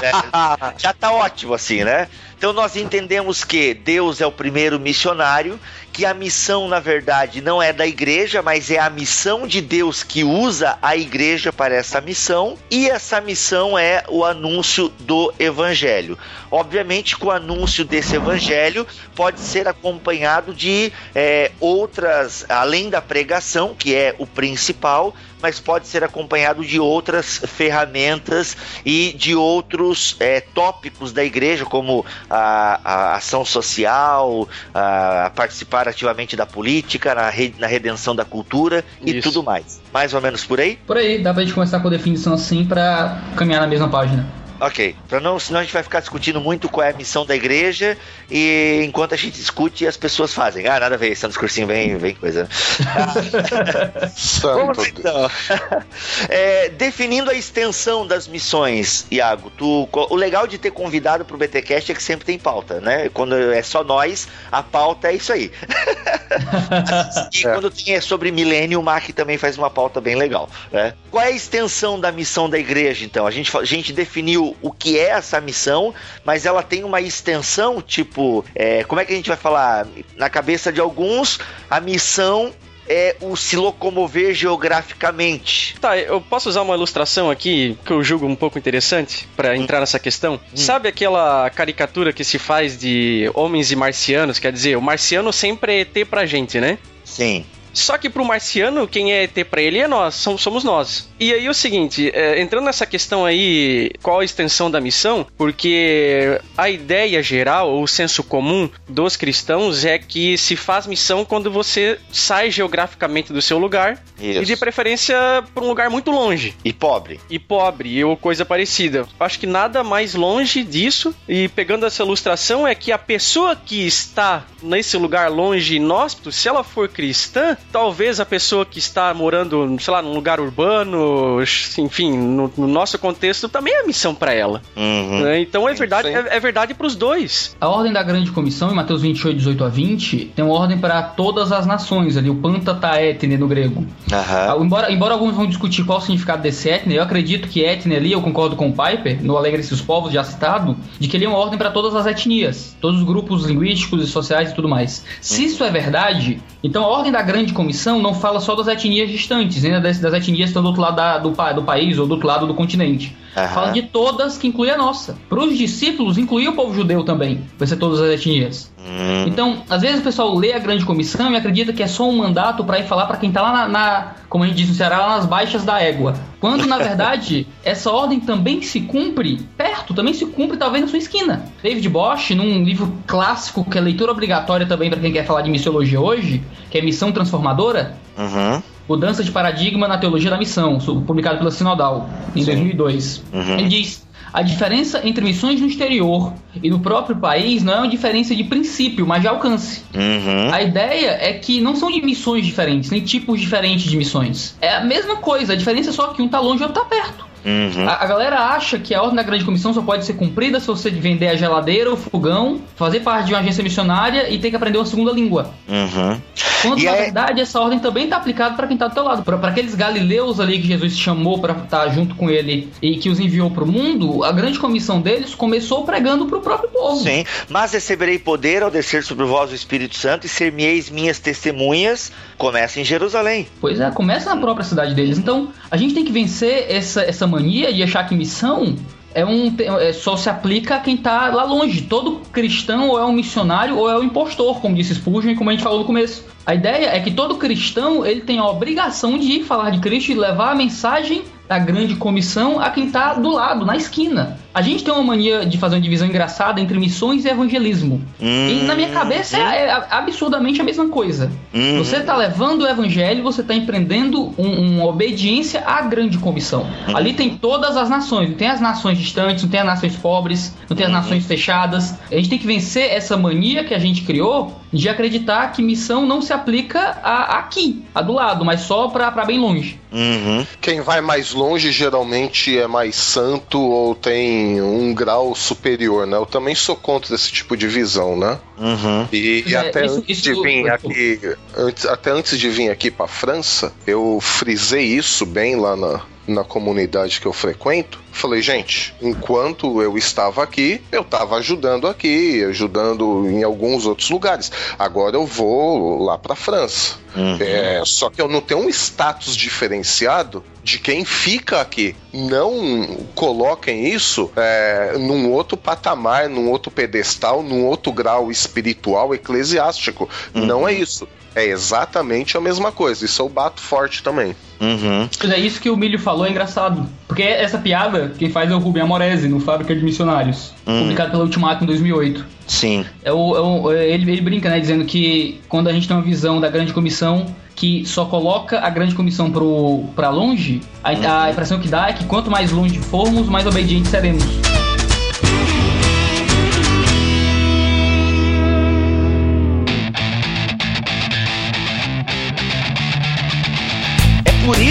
É, já tá ótimo assim, né? Então nós entendemos que Deus é o primeiro missionário, que a missão, na verdade, não é da igreja, mas é a missão de Deus que usa a igreja para essa missão, e essa missão é o anúncio do evangelho. Obviamente que o anúncio desse evangelho pode ser acompanhado de é, outras, além da pregação, que é o principal, mas pode ser acompanhado de outras ferramentas e de outros é, tópicos da igreja, como a, a ação social, a participar ativamente da política, na, re- na redenção da cultura e Isso. tudo mais. Mais ou menos por aí? Por aí, dá pra gente começar com a definição assim pra caminhar na mesma página. Ok, para não, senão a gente vai ficar discutindo muito qual é a missão da igreja e enquanto a gente discute as pessoas fazem. Ah, nada a ver, esse é um discursinho bem, bem coisa. Santo Vamos então. É, definindo a extensão das missões, Iago, tu, o legal de ter convidado pro BTcast é que sempre tem pauta, né? Quando é só nós, a pauta é isso aí. e É. quando tem é sobre milênio, o Mac também faz uma pauta bem legal. Né? Qual é a extensão da missão da igreja, então? A gente, a gente definiu o que é essa missão, mas ela tem uma extensão, tipo, é, como é que a gente vai falar? Na cabeça de alguns, a missão é o se locomover geograficamente? Tá, eu posso usar uma ilustração aqui que eu julgo um pouco interessante pra entrar nessa questão? Sabe aquela caricatura que se faz de homens e marcianos? Quer dizer, o marciano sempre é ET pra gente, né? Sim. Só que pro marciano, quem é ET pra ele é nós, som- somos nós. E aí o seguinte, é, entrando nessa questão aí, qual a extensão da missão? Porque a ideia geral, ou o senso comum dos cristãos é que se faz missão quando você sai geograficamente do seu lugar Isso. e de preferência pra um lugar muito longe E pobre? e pobre ou coisa parecida. Acho que nada mais longe disso. E pegando essa ilustração é que a pessoa que está nesse lugar longe e inóspito, se ela for cristã, talvez a pessoa que está morando, sei lá, num lugar urbano, enfim, no, no nosso contexto, também é missão para ela. Uhum. né? Então é verdade, sim. é, é verdade para os dois. A ordem da grande comissão, em Mateus 28, 18 a 20, tem uma ordem para todas as nações ali, o panta ta etne no grego. Ah, Embora, embora alguns vão discutir qual o significado desse etne, eu acredito que etne ali, eu concordo com o Piper, no Alegre-se os Povos, já citado, de que ele é uma ordem para todas as etnias, todos os grupos linguísticos e sociais e tudo mais. Se isso é verdade, então a ordem da grande comissão não fala só das etnias distantes, nem das, das etnias que estão do outro lado da- do, do país ou do outro lado do continente. Aham. Fala de todas, que inclui a nossa. Para os discípulos, incluir o povo judeu também, vai ser todas as etnias. Hum. Então, às vezes o pessoal lê a grande comissão e acredita que é só um mandato para ir falar para quem tá lá na, na- como a gente diz no Ceará, lá nas baixas da égua. Quando, na verdade, essa ordem também se cumpre perto, também se cumpre talvez na sua esquina. David Bosch, num livro clássico que é leitura obrigatória também para quem quer falar de missiologia hoje, que é Missão Transformadora, Uhum. Mudança de Paradigma na Teologia da Missão, publicado pela Sinodal, em 2002. Uhum. Ele diz: a diferença entre missões no exterior e no próprio país não é uma diferença de princípio, mas de alcance. Uhum. A ideia é que não são de missões diferentes, nem tipos diferentes de missões. É a mesma coisa, a diferença é só que um tá longe e outro tá perto. Uhum. A, a galera acha que a ordem da grande comissão só pode ser cumprida se você vender a geladeira, o fogão, fazer parte de uma agência missionária e ter que aprender uma segunda língua. Uhum. Quando E na é- verdade essa ordem também está aplicada para quem está do teu lado, para aqueles galileus ali que Jesus chamou para estar junto com ele e que os enviou para o mundo, a grande comissão deles começou pregando para o próprio povo. Sim, mas receberei poder ao descer sobre vós o Espírito Santo e ser-me-eis minhas testemunhas. Começa em Jerusalém. Pois é, começa na própria cidade deles. Então a gente tem que vencer essa, essa mania de achar que missão é um é, só se aplica a quem está lá longe. Todo cristão ou é um missionário ou é um impostor, como disse Spurgeon e como a gente falou no começo. A ideia é que todo cristão ele tem a obrigação de ir falar de Cristo e levar a mensagem da grande comissão a quem está do lado, na esquina. A gente tem uma mania de fazer uma divisão engraçada entre missões e evangelismo. E na minha cabeça é, é absurdamente a mesma coisa. Uhum. Você está levando o evangelho, você está empreendendo um- uma obediência à grande comissão. Ali tem todas as nações, não tem as nações distantes, não tem as nações pobres, não tem as nações fechadas. A gente tem que vencer essa mania que a gente criou de acreditar que missão não se aplica a, aqui, a do lado, mas só para bem longe. Uhum. Quem vai mais longe geralmente é mais santo ou tem um grau superior, né? Eu também sou contra esse tipo de visão, né? Uhum. E, e É, até isso- antes isso- de vir aqui, antes, até antes de vir aqui para França, eu frisei isso bem lá na, na comunidade que eu frequento. Falei, gente, enquanto eu estava aqui, eu estava ajudando aqui, ajudando em alguns outros lugares. Agora eu vou lá para França. Uhum. É, só que eu não tenho um status diferenciado de quem fica aqui. Não coloquem isso é, num outro patamar, num outro pedestal, num outro grau espiritual, eclesiástico. Não é isso. É exatamente a mesma coisa. Isso eu bato forte também. Uhum. Mas é isso que o Milho falou, é engraçado. Porque essa piada, quem faz é o Rubem Amorese, no Fábrica de Missionários. Publicado pela Ultimato em 2008. Sim. É o, é o- é- ele, ele brinca, né, dizendo que quando a gente tem uma visão da grande comissão que só coloca a grande comissão pro, pra longe, a, a impressão que dá é que quanto mais longe formos, mais obedientes seremos.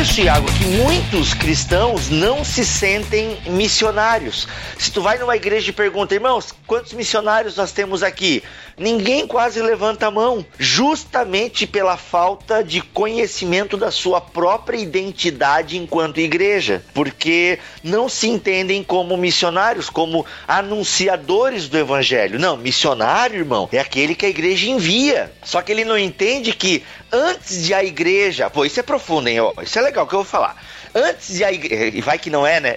Isso, Iago, que muitos cristãos não se sentem missionários. Se tu vai numa igreja e pergunta, irmãos, quantos missionários nós temos aqui? Ninguém quase levanta a mão, justamente pela falta de conhecimento da sua própria identidade enquanto igreja, porque não se entendem como missionários, como anunciadores do evangelho. Não, missionário, irmão, é aquele que a igreja envia. Só que ele não entende que antes de a igreja, pô, isso é profundo, hein? Ó, isso é legal que eu vou falar antes de a igreja. E vai que não é, né?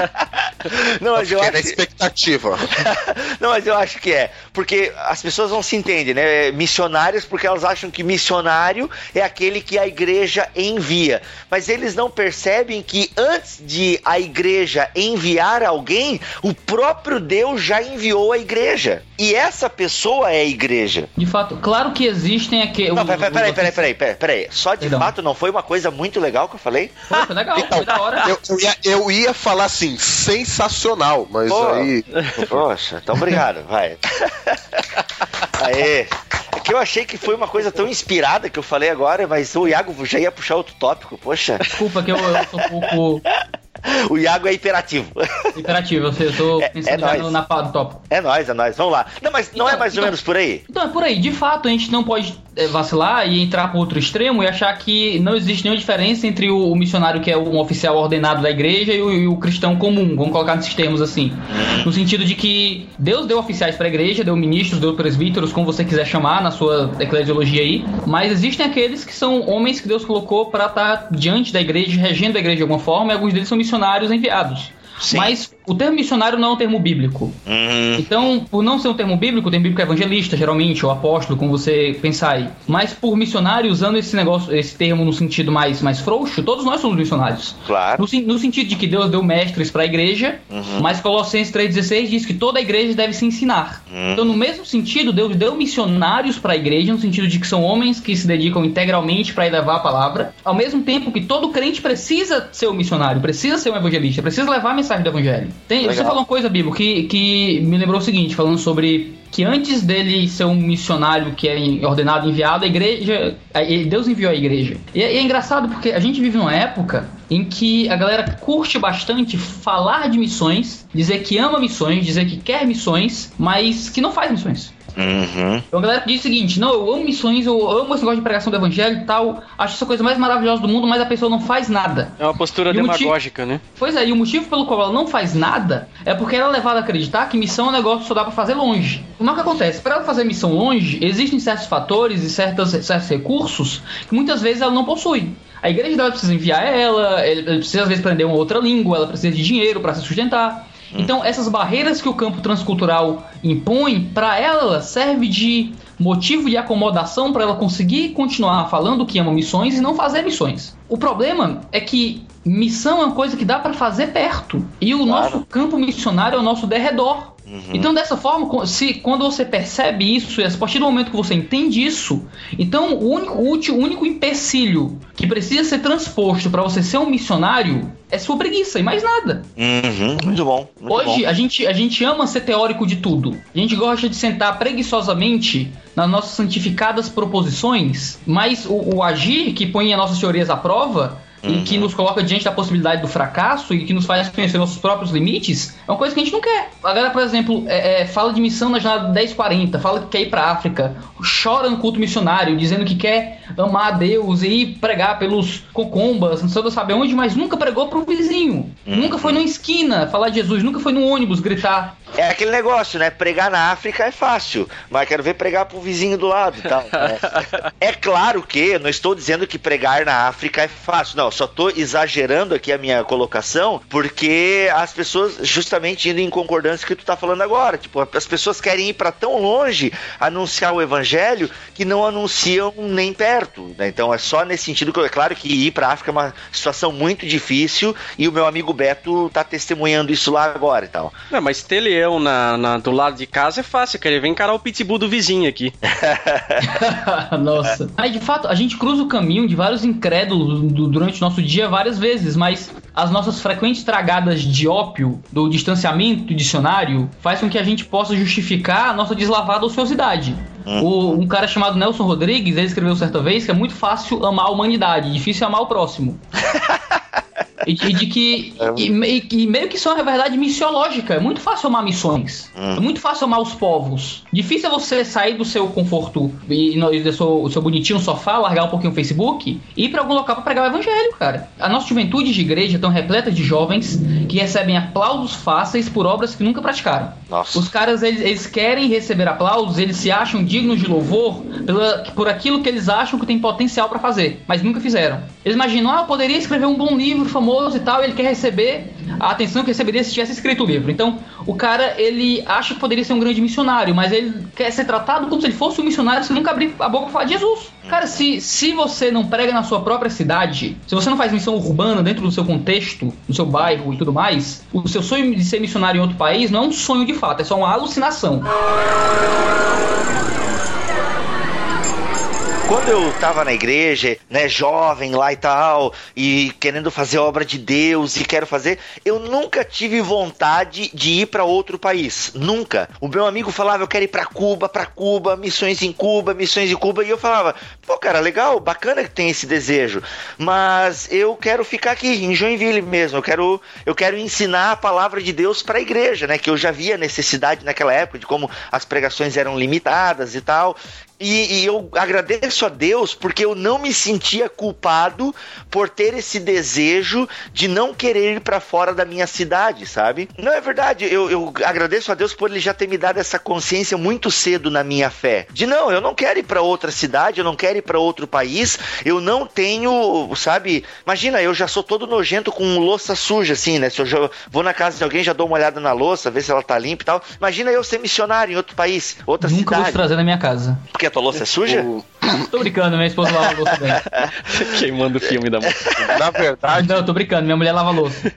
não, mas eu acho. Era expectativa. não, mas eu acho que é. Porque as pessoas não se entendem, né? Missionários, porque elas acham que missionário é aquele que a igreja envia. Mas eles não percebem que antes de a igreja enviar alguém, o próprio Deus já enviou a igreja. E essa pessoa é a igreja. De fato, claro que existem aqui. Não, peraí, peraí, peraí, peraí, peraí, peraí. Só de Perdão. fato não foi uma coisa muito legal que eu falei? Foi, foi legal, então, foi da hora. Eu, eu, ia, eu ia falar assim, sensacional, mas Pô, aí. Poxa, então obrigado, vai. Aê. É que eu achei que foi uma coisa tão inspirada que eu falei agora, mas o Iago já ia puxar outro tópico, poxa. Desculpa que eu, eu tô um pouco o Iago é hiperativo. Hiperativo, eu, sei, eu tô é, pensando é no, na pá do tópico. É nóis, é nóis. Vamos lá. Não, mas não é então, é mais então, ou menos por aí? Então, é por aí. De fato, a gente não pode é, vacilar e entrar para outro extremo e achar que não existe nenhuma diferença entre o, o missionário que é um oficial ordenado da igreja e o, e o, cristão comum. Vamos colocar nesses termos assim. Uhum. No sentido de que Deus deu oficiais para a igreja, deu ministros, deu presbíteros, como você quiser chamar na sua eclesiologia aí. Mas existem aqueles que são homens que Deus colocou para estar tá diante da igreja, regendo a igreja de alguma forma, e alguns deles são missionários enviados. Sim. Mas o termo missionário não é um termo bíblico. Uhum. Então, por não ser um termo bíblico, o termo bíblico é evangelista, geralmente, ou apóstolo, como você pensar aí. Mas por missionário, usando esse negócio, esse termo no sentido mais, mais frouxo, todos nós somos missionários. Claro. No, no sentido de que Deus deu mestres para a igreja, uhum. mas Colossenses 3,16 diz que toda a igreja deve se ensinar. Uhum. Então, no mesmo sentido, Deus deu missionários para a igreja, no sentido de que são homens que se dedicam integralmente para levar a palavra, ao mesmo tempo que todo crente precisa ser um missionário, precisa ser um evangelista, precisa levar a mensagem do evangelho. Tem, você falou uma coisa, Bibo, que, que me lembrou o seguinte, falando sobre que antes dele ser um missionário que é ordenado enviado, a igreja. Deus enviou a igreja. E é, e é engraçado porque a gente vive numa época em que a galera curte bastante falar de missões, dizer que ama missões, dizer que quer missões, mas que não faz missões. Uhum. Então a galera diz o seguinte: não, eu amo missões, eu amo esse negócio de pregação do evangelho e tal, acho essa coisa mais maravilhosa do mundo, mas a pessoa não faz nada. É uma postura e demagógica, motivo, né? Pois é, e o motivo pelo qual ela não faz nada é porque ela é levada a acreditar que missão é um negócio que só dá pra fazer longe. Como é que acontece? Para ela fazer missão longe, existem certos fatores e certos, certos recursos que muitas vezes ela não possui. A igreja dela precisa enviar ela, ela precisa às vezes aprender uma outra língua, ela precisa de dinheiro para se sustentar. Então, essas barreiras que o campo transcultural impõe, para ela serve de motivo de acomodação para ela conseguir continuar falando que ama missões e não fazer missões. O problema é que missão é uma coisa que dá para fazer perto. E o claro. nosso campo missionário é o nosso derredor. Uhum. Então, dessa forma, se quando você percebe isso, e a partir do momento que você entende isso, então o único, o único empecilho que precisa ser transposto para você ser um missionário é sua preguiça e mais nada. Uhum, muito bom. Muito Hoje bom. A, gente, a gente ama ser teórico de tudo. A gente gosta de sentar preguiçosamente nas nossas santificadas proposições, mas o, o agir que põe as nossas teorias à prova uhum. e que nos coloca diante da possibilidade do fracasso e que nos faz conhecer nossos próprios limites, é uma coisa que a gente não quer. A galera, por exemplo, é, é, fala de missão na jornada 1040, fala que quer ir pra África, chora no culto missionário, dizendo que quer amar a Deus e ir pregar pelos cocombas, não sei sabe onde, mas nunca pregou pro vizinho. Uhum. Nunca foi numa esquina falar de Jesus, nunca foi no ônibus gritar. É aquele negócio, né? Pregar na África é fácil, mas quero ver pregar pro vizinho do lado e tal. Né? é claro que, não estou dizendo que pregar na África é fácil, não, só tô exagerando aqui a minha colocação, porque as pessoas, justamente indo em concordância com o que tu tá falando agora, tipo, as pessoas querem ir para tão longe anunciar o evangelho que não anunciam nem perto, né? Então é só nesse sentido que, é claro que ir pra África é uma situação muito difícil e o meu amigo Beto tá testemunhando isso lá agora e tal. Não, mas ter leão na, na, do lado de casa é fácil, cara. Ele vem encarar o pitbull do vizinho aqui. Nossa. Aí, de fato, a gente cruza o caminho de vários incrédulos durante o nosso dia várias vezes, mas as nossas frequentes tragadas de ópio do distanciamento dicionário faz com que a gente possa justificar a nossa deslavada ociosidade. Hum. O, um cara chamado Nelson Rodrigues, ele escreveu certa vez que é muito fácil amar a humanidade, difícil amar o próximo. E, de- e de que. e, e- e meio que isso é uma verdade missiológica. É muito fácil amar missões. É muito fácil amar os povos. Difícil é você sair do seu conforto e e do seu, seu bonitinho sofá, largar um pouquinho o Facebook e ir pra algum local pra pregar o evangelho, cara. A nossa juventude de igreja estão repleta de jovens que recebem aplausos fáceis por obras que nunca praticaram. Nossa. Os caras, eles, eles querem receber aplausos, eles se acham dignos de louvor pela, por aquilo que eles acham que tem potencial pra fazer, mas nunca fizeram. Eles imaginam, ah, eu poderia escrever um bom livro famoso e tal, e ele quer receber a atenção que receberia se tivesse escrito o livro. Então, o cara, ele acha que poderia ser um grande missionário, mas ele quer ser tratado como se ele fosse um missionário se nunca abrir a boca pra falar de Jesus. Cara, se, se você não prega na sua própria cidade, se você não faz missão urbana dentro do seu contexto, no seu bairro e tudo mais, o seu sonho de ser missionário em outro país não é um sonho de fato, é só uma alucinação. Quando eu tava na igreja, né, jovem lá e tal, e querendo fazer obra de Deus e quero fazer, eu nunca tive vontade de ir pra outro país, nunca. O meu amigo falava, eu quero ir pra Cuba, pra Cuba, missões em Cuba, missões em Cuba, e eu falava, pô, cara, legal, bacana que tem esse desejo, mas eu quero ficar aqui em Joinville mesmo, eu quero, eu quero ensinar a palavra de Deus pra igreja, né, que eu já via necessidade naquela época de como as pregações eram limitadas e tal. E, e eu agradeço a Deus porque eu não me sentia culpado por ter esse desejo de não querer ir para fora da minha cidade, sabe? Não é verdade. Eu, eu agradeço a Deus por ele já ter me dado essa consciência muito cedo na minha fé. De não, eu não quero ir para outra cidade, eu não quero ir para outro país, eu não tenho, sabe? Imagina, eu já sou todo nojento com louça suja, assim, né? Se eu já vou na casa de alguém, já dou uma olhada na louça, ver se ela tá limpa e tal. Imagina eu ser missionário em outro país, outra Nunca vou te cidade. trazer na minha casa. Porque tua louça é suja? O- Tô brincando, minha esposa lava a louça bem. Queimando o filme da na verdade, Não, eu tô brincando, minha mulher lava a louça.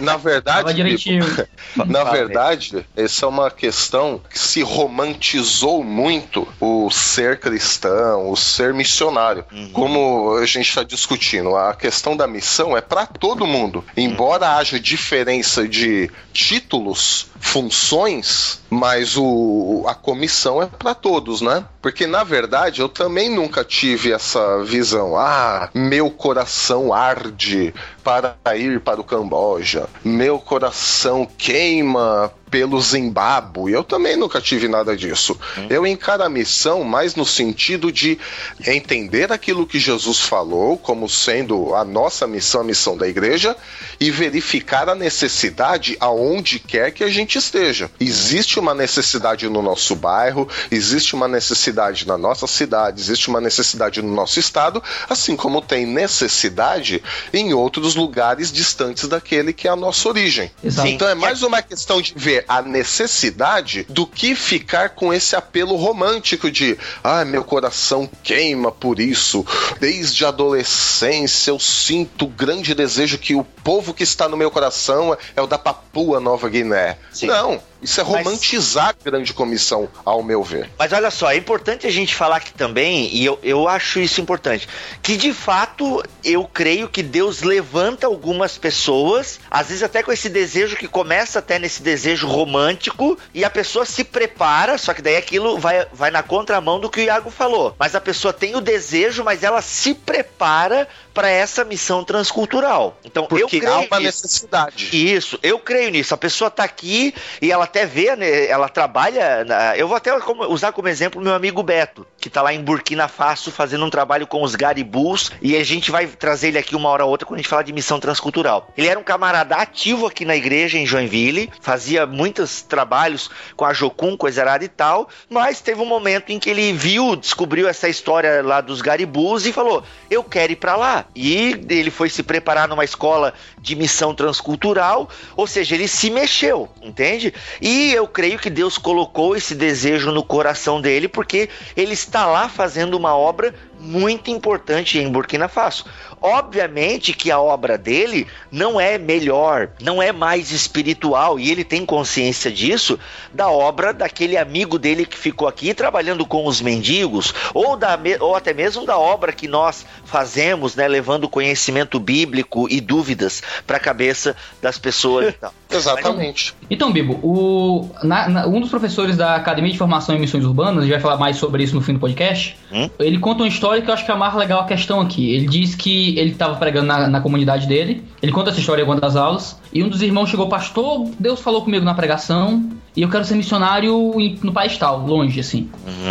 na verdade, Lava direitinho. Na verdade, essa é uma questão que se romantizou muito o ser cristão, o ser missionário. Como a gente está discutindo, a questão da missão é para todo mundo. Embora haja diferença de títulos, funções, mas o, a comissão é para todos, né? Porque na verdade eu também nunca tive essa visão. Ah, meu coração arde para ir para o Camboja. Meu coração queima pelo Zimbábue. Eu também nunca tive nada disso. Eu encaro a missão mais no sentido de entender aquilo que Jesus falou como sendo a nossa missão, a missão da igreja, e verificar a necessidade aonde quer que a gente esteja. Existe uma necessidade no nosso bairro, existe uma necessidade na nossa cidade, existe uma necessidade no nosso estado, assim como tem necessidade em outros lugares distantes daquele que é a nossa origem. Exato. Então é mais uma questão de ver a necessidade do que ficar com esse apelo romântico de ah, meu coração queima por isso. Desde a adolescência eu sinto o grande desejo que o povo que está no meu coração é o da Papua Nova Guiné. Sim. Não, isso é Mas- romantizar a grande comissão, ao meu ver. Mas olha só, é importante a gente falar aqui também, e eu, eu acho isso importante, que de fato eu creio que Deus levanta algumas pessoas, às vezes até com esse desejo que começa até nesse desejo romântico, e a pessoa se prepara, só que daí aquilo vai, vai na contramão do que o Iago falou. Mas a pessoa tem o desejo, mas ela se prepara para essa missão transcultural. Então eu Porque creio há uma nisso. necessidade. Isso, eu creio nisso. A pessoa tá aqui e ela até vê, né, ela trabalha. na- eu vou até usar como exemplo o meu amigo Beto, que tá lá em Burkina Faso fazendo um trabalho com os garibus. E a gente vai trazer ele aqui uma hora ou outra quando a gente falar de missão transcultural. Ele era um camarada ativo aqui na igreja em Joinville, fazia muitos trabalhos com a Jocum, coisa arada e tal. Mas teve um momento em que ele viu, descobriu essa história lá dos garibus e falou: Eu quero ir pra lá. E ele foi se preparar numa escola de missão transcultural, ou seja, ele se mexeu, entende? E eu creio que Deus colocou esse desejo no coração dele, porque ele está lá fazendo uma obra muito importante em Burkina Faso. Obviamente que a obra dele não é melhor, não é mais espiritual, e ele tem consciência disso, da obra daquele amigo dele que ficou aqui trabalhando com os mendigos, ou, da, ou até mesmo da obra que nós fazemos, né, levando conhecimento bíblico e dúvidas para a cabeça das pessoas e tal. Exatamente. Então, Bibo, o, na- na- um dos professores da Academia de Formação em Missões Urbanas, a gente vai falar mais sobre isso no fim do podcast, Hum? ele conta uma história que eu acho que é a mais legal a questão aqui. Ele diz que ele estava pregando na, na comunidade dele. Ele conta essa história em uma das aulas. E um dos irmãos chegou, pastor, Deus falou comigo na pregação. E eu quero ser missionário no país tal, longe, assim.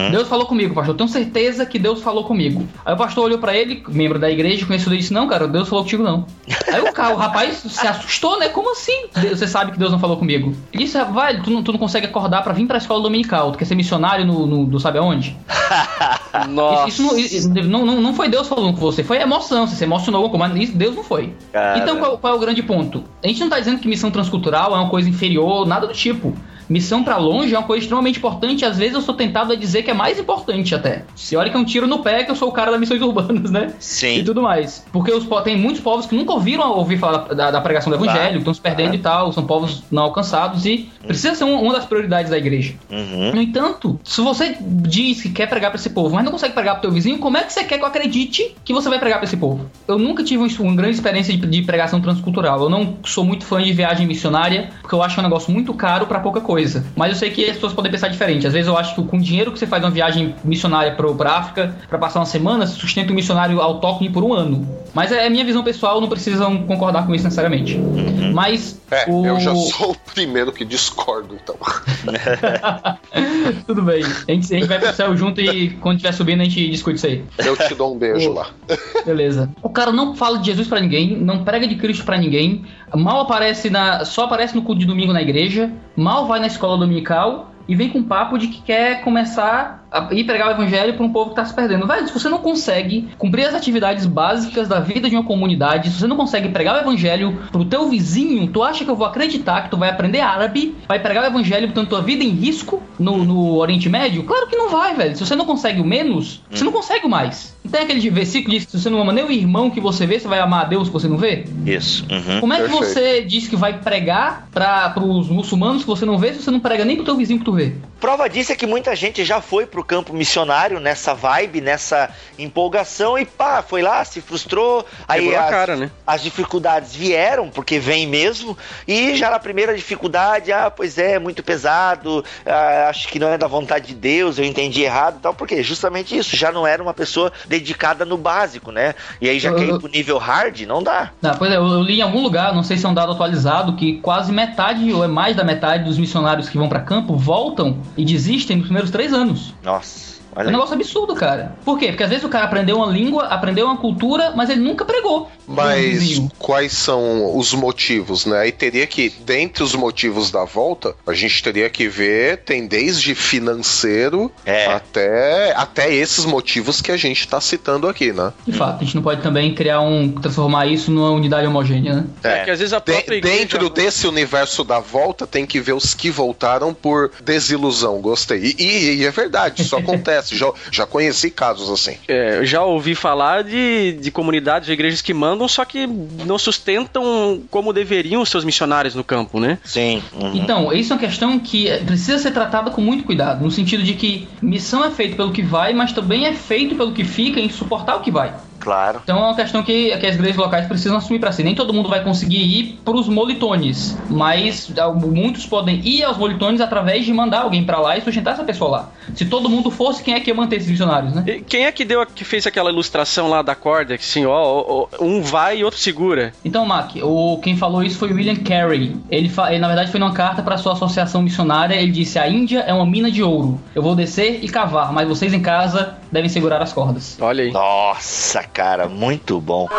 Deus falou comigo, pastor. Eu tenho certeza que Deus falou comigo. Aí o pastor olhou pra ele, membro da igreja, conhecido, e disse: Não, cara, Deus falou contigo não. Aí o, cara, o rapaz se assustou, né? Como assim? Você sabe que Deus não falou comigo? Ele disse: Vai, tu não, tu não consegue acordar pra vir pra escola dominical. Tu quer ser missionário no, no, do sabe aonde? Nossa. Isso, não, isso não, não, não foi Deus falando com você, foi emoção, você se emocionou mas isso Deus não foi. Cara. Então qual, qual é o grande ponto? A gente não tá dizendo que missão transcultural é uma coisa inferior, nada do tipo. Missão pra longe é uma coisa extremamente importante, às vezes eu sou tentado a dizer que é mais importante até. Se olha que é um tiro no pé que eu sou o cara das missões urbanas, né? Sim. E tudo mais. Porque os, tem muitos povos que nunca ouviram ouvir falar da, da pregação do evangelho, estão se perdendo e tal, são povos não alcançados e precisa ser um- uma das prioridades da igreja. Uhum. No entanto, se você diz que quer pregar pra esse povo, mas não consegue pregar pro teu vizinho, como é que você quer que eu acredite que você vai pregar pra esse povo? Eu nunca tive uma, uma grande experiência de, de pregação transcultural. Eu não sou muito fã de viagem missionária, porque eu acho é um negócio muito caro pra pouca coisa. Mas eu sei que as pessoas podem pensar diferente. Às vezes eu acho que com o dinheiro que você faz uma viagem missionária pro, pra África, pra passar uma semana, você sustenta um missionário autóctone por um ano. Mas é a minha visão pessoal, não precisam concordar com isso necessariamente. Mas É, o... eu já sou o primeiro que discordo, então. Tudo bem. A gente, a gente vai pro céu junto e quando estiver subindo a gente discute isso aí. Eu te dou um beijo lá. Beleza. O cara não fala de Jesus pra ninguém, não prega de Cristo pra ninguém, mal aparece na. só aparece no culto de domingo na igreja, mal vai na escola dominical e vem com papo de que quer começar ir pregar o evangelho pra um povo que tá se perdendo. Velho, se você não consegue cumprir as atividades básicas da vida de uma comunidade, se você não consegue pregar o evangelho pro teu vizinho, tu acha que eu vou acreditar que tu vai aprender árabe, vai pregar o evangelho botando tua vida em risco no, no Oriente Médio? Claro que não vai, velho. Se você não consegue o menos, você não consegue o mais. Não tem aquele versículo que diz que se você não ama nem o irmão que você vê, você vai amar a Deus que você não vê? Isso. Uhum. Como é que Perfeito. você diz que vai pregar para os muçulmanos que você não vê se você não prega nem pro teu vizinho que tu vê? Prova disso é que muita gente já foi pro campo missionário nessa vibe, nessa empolgação e pá, foi lá, se frustrou. Aí as, cara, né? as dificuldades vieram, porque vem mesmo, e já na primeira dificuldade, ah, pois é, muito pesado, ah, acho que não é da vontade de Deus, eu entendi errado e tal, porque justamente isso, já não era uma pessoa dedicada no básico, né? E aí já Eu- quer ir pro nível hard, não dá. Ah, pois é, eu, eu li em algum lugar, não sei se é um dado atualizado, que quase metade ou é mais da metade dos missionários que vão para campo voltam e desistem nos primeiros três anos. Nossa, É um olha aí. negócio absurdo, cara. Por quê? Porque às vezes o cara aprendeu uma língua, aprendeu uma cultura, mas ele nunca pregou. Mas quais são os motivos, né? Aí teria que, dentre os motivos da volta, a gente teria que ver, tem desde financeiro É. até, até esses motivos que a gente tá citando aqui, né? De fato, a gente não pode também criar um. transformar isso numa unidade homogênea, né? É, que às vezes a De- própria igreja... dentro desse universo da volta, tem que ver os que voltaram por desilusão. Gostei. E, e- e é verdade, isso acontece. Já, já conheci casos assim. É, eu já ouvi falar de, de comunidades, de igrejas que mandam, só que não sustentam como deveriam os seus missionários no campo, né? Sim. uhum. Então, isso é uma questão que precisa ser tratada com muito cuidado, no sentido de que missão é feita pelo que vai, mas também é feito pelo que fica em suportar o que vai. Claro. Então é uma questão que, que as igrejas locais precisam assumir para si. Nem todo mundo vai conseguir ir para os molitones, mas ah, muitos podem ir aos molitones através de mandar alguém para lá e sustentar essa pessoa lá. Se todo mundo fosse, quem é que ia manter esses missionários, né? E Quem é que deu a- que fez aquela ilustração lá da corda, que assim, ó, ó, um vai e outro segura? Então, Mac, o, quem falou isso foi o William Carey. Ele, ele, na verdade, foi numa carta para sua associação missionária. Ele disse: A Índia é uma mina de ouro. Eu vou descer e cavar, mas vocês em casa devem segurar as cordas. Olha aí. Nossa, cara, muito bom.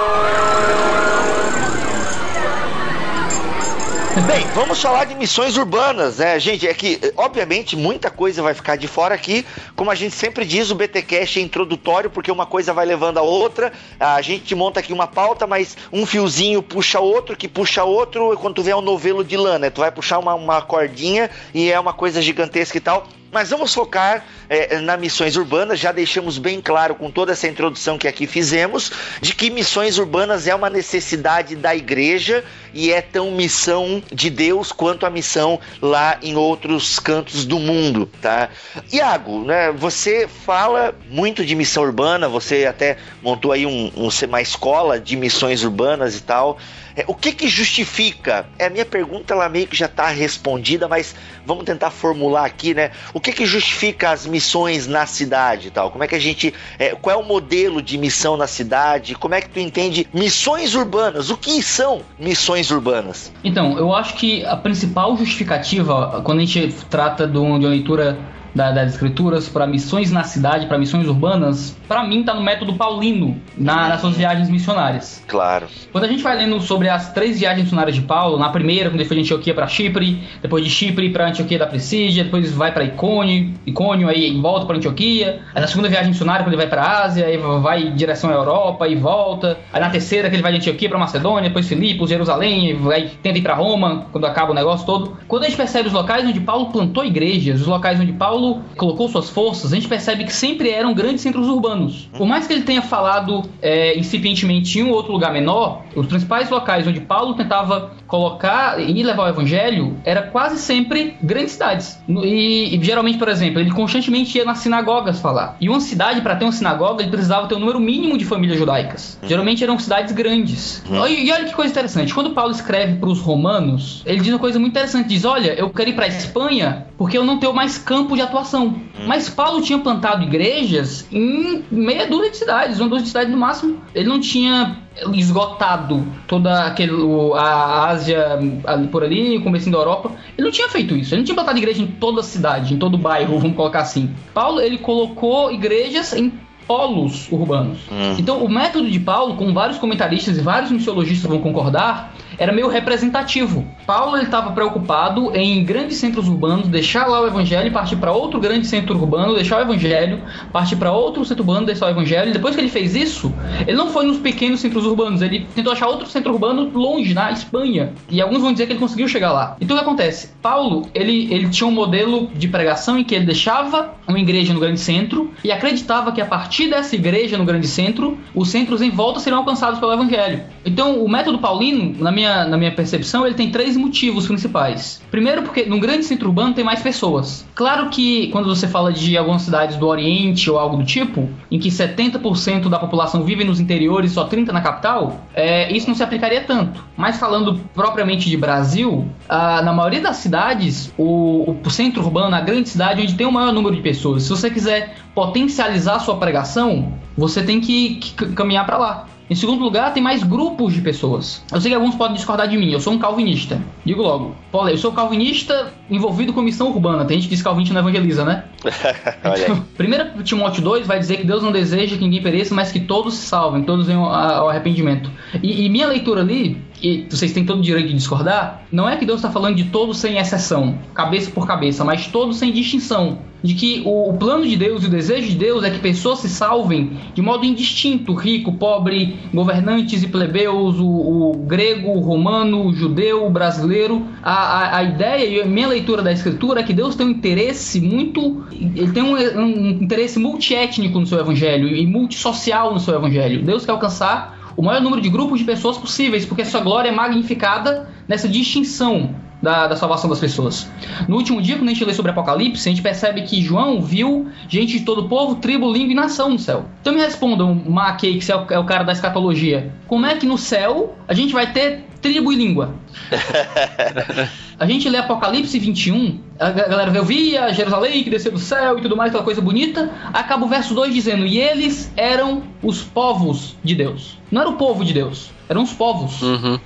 Bem, vamos falar de missões urbanas, né, gente? É que, obviamente, muita coisa vai ficar de fora aqui. Como a gente sempre diz, o BTcast é introdutório, porque uma coisa vai levando a outra. A gente monta aqui uma pauta, mas um fiozinho puxa outro, que puxa outro. Quando tu vê um novelo de lã, né? Tu vai puxar uma, uma cordinha e é uma coisa gigantesca e tal. Mas vamos focar eh, na missões urbanas. Já deixamos bem claro com toda essa introdução que aqui fizemos de que missões urbanas é uma necessidade da igreja e é tão missão de Deus quanto a missão lá em outros cantos do mundo, tá? Iago, né? Você fala muito de missão urbana. Você até montou aí um, um- uma escola de missões urbanas e tal. É, o que que justifica? É, a minha pergunta ela meio que já está respondida, mas vamos tentar formular aqui, né? O que que justifica as missões na cidade tal? Como é que a gente. É, qual é o modelo de missão na cidade? Como é que tu entende missões urbanas? O que são missões urbanas? Então, eu acho que a principal justificativa, quando a gente trata de uma leitura da, das escrituras para missões na cidade, para missões urbanas, para mim tá no método paulino, na, nas suas viagens missionárias. Claro. Quando a gente vai lendo sobre as três viagens missionárias de Paulo, na primeira, quando ele foi de Antioquia para Chipre, depois de Chipre para Antioquia da Presídia, depois vai para Icônio, Icônio aí volta para Antioquia, aí na segunda viagem missionária quando ele vai para Ásia, aí vai em direção à Europa e volta, aí na terceira que ele vai de Antioquia para Macedônia, depois Filipos, Jerusalém, vai tenta ir para Roma quando acaba o negócio todo. Quando a gente percebe os locais onde Paulo plantou igrejas, os locais onde Paulo colocou suas forças, a gente percebe que sempre eram grandes centros urbanos. Por mais que ele tenha falado é, incipientemente em um outro lugar menor, os principais locais onde Paulo tentava colocar e levar o evangelho era quase sempre grandes cidades. E, e geralmente, por exemplo, ele constantemente ia nas sinagogas falar. E uma cidade, para ter uma sinagoga, ele precisava ter um número mínimo de famílias judaicas. Geralmente eram cidades grandes. E, e olha que coisa interessante. Quando Paulo escreve para os romanos, ele diz uma coisa muito interessante. Diz, olha, eu quero ir para a Espanha porque eu não tenho mais campo de atuação. Mas Paulo tinha plantado igrejas em meia dúzia de cidades, uma dúzia de cidades no máximo. Ele não tinha esgotado toda aquele, a Ásia ali por ali, o começo da Europa. Ele não tinha feito isso. Ele não tinha plantado igreja em toda a cidade, em todo o bairro, vamos colocar assim. Paulo, ele colocou igrejas em polos urbanos. Hum. Então, o método de Paulo, com vários comentaristas e vários missiologistas vão concordar, era meio representativo. Paulo ele estava preocupado em grandes centros urbanos deixar lá o evangelho e partir para outro grande centro urbano, deixar o evangelho, partir para outro centro urbano, deixar o evangelho. E depois que ele fez isso, ele não foi nos pequenos centros urbanos, ele tentou achar outro centro urbano longe, na Espanha. E alguns vão dizer que ele conseguiu chegar lá. Então o que acontece? Paulo, ele, ele tinha um modelo de pregação em que ele deixava uma igreja no grande centro e acreditava que a partir dessa igreja no grande centro, os centros em volta seriam alcançados pelo evangelho. Então o método paulino, na minha minha, na minha percepção, ele tem três motivos principais. Primeiro, porque num grande centro urbano tem mais pessoas. Claro que quando você fala de algumas cidades do Oriente ou algo do tipo, em que 70% da população vive nos interiores só 30% na capital, é, isso não se aplicaria tanto. Mas falando propriamente de Brasil, ah, na maioria das cidades, o, o centro urbano, a grande cidade, onde tem o maior número de pessoas, se você quiser potencializar a sua pregação, você tem que, que caminhar para lá. Em segundo lugar, tem mais grupos de pessoas. Eu sei que alguns podem discordar de mim, eu sou um calvinista. Digo logo. Paulo, eu sou calvinista envolvido com missão urbana. Tem gente que diz que calvinista não evangeliza, né? Olha. Primeiro Timóteo 2 vai dizer que Deus não deseja que ninguém pereça, mas que todos se salvem, todos venham ao arrependimento. E, e minha leitura ali, e vocês têm todo o direito de discordar, não é que Deus está falando de todos sem exceção, cabeça por cabeça, mas todos sem distinção. De que o, o plano de Deus e o desejo de Deus é que pessoas se salvem de modo indistinto, rico, pobre, governantes e plebeus, o, o grego, o romano, o judeu, o brasileiro. A, a, a, ideia e a minha leitura da escritura é que Deus tem um interesse muito. Ele tem um, um interesse multiétnico no seu evangelho e multissocial no seu evangelho. Deus quer alcançar o maior número de grupos de pessoas possíveis, porque sua glória é magnificada nessa distinção da, da, salvação das pessoas. No último dia, quando a gente lê sobre Apocalipse, a gente percebe que João viu gente de todo povo, tribo, língua e nação no céu. Então me respondam, Mark, que é o, é o cara da escatologia, como é que no céu a gente vai ter tribo e língua? a gente lê Apocalipse 21, a galera vê, eu via Jerusalém que desceu do céu e tudo mais, aquela coisa bonita. Acaba o verso 2 dizendo: E eles eram os povos de Deus. Não era o povo de Deus, eram os povos. Uhum.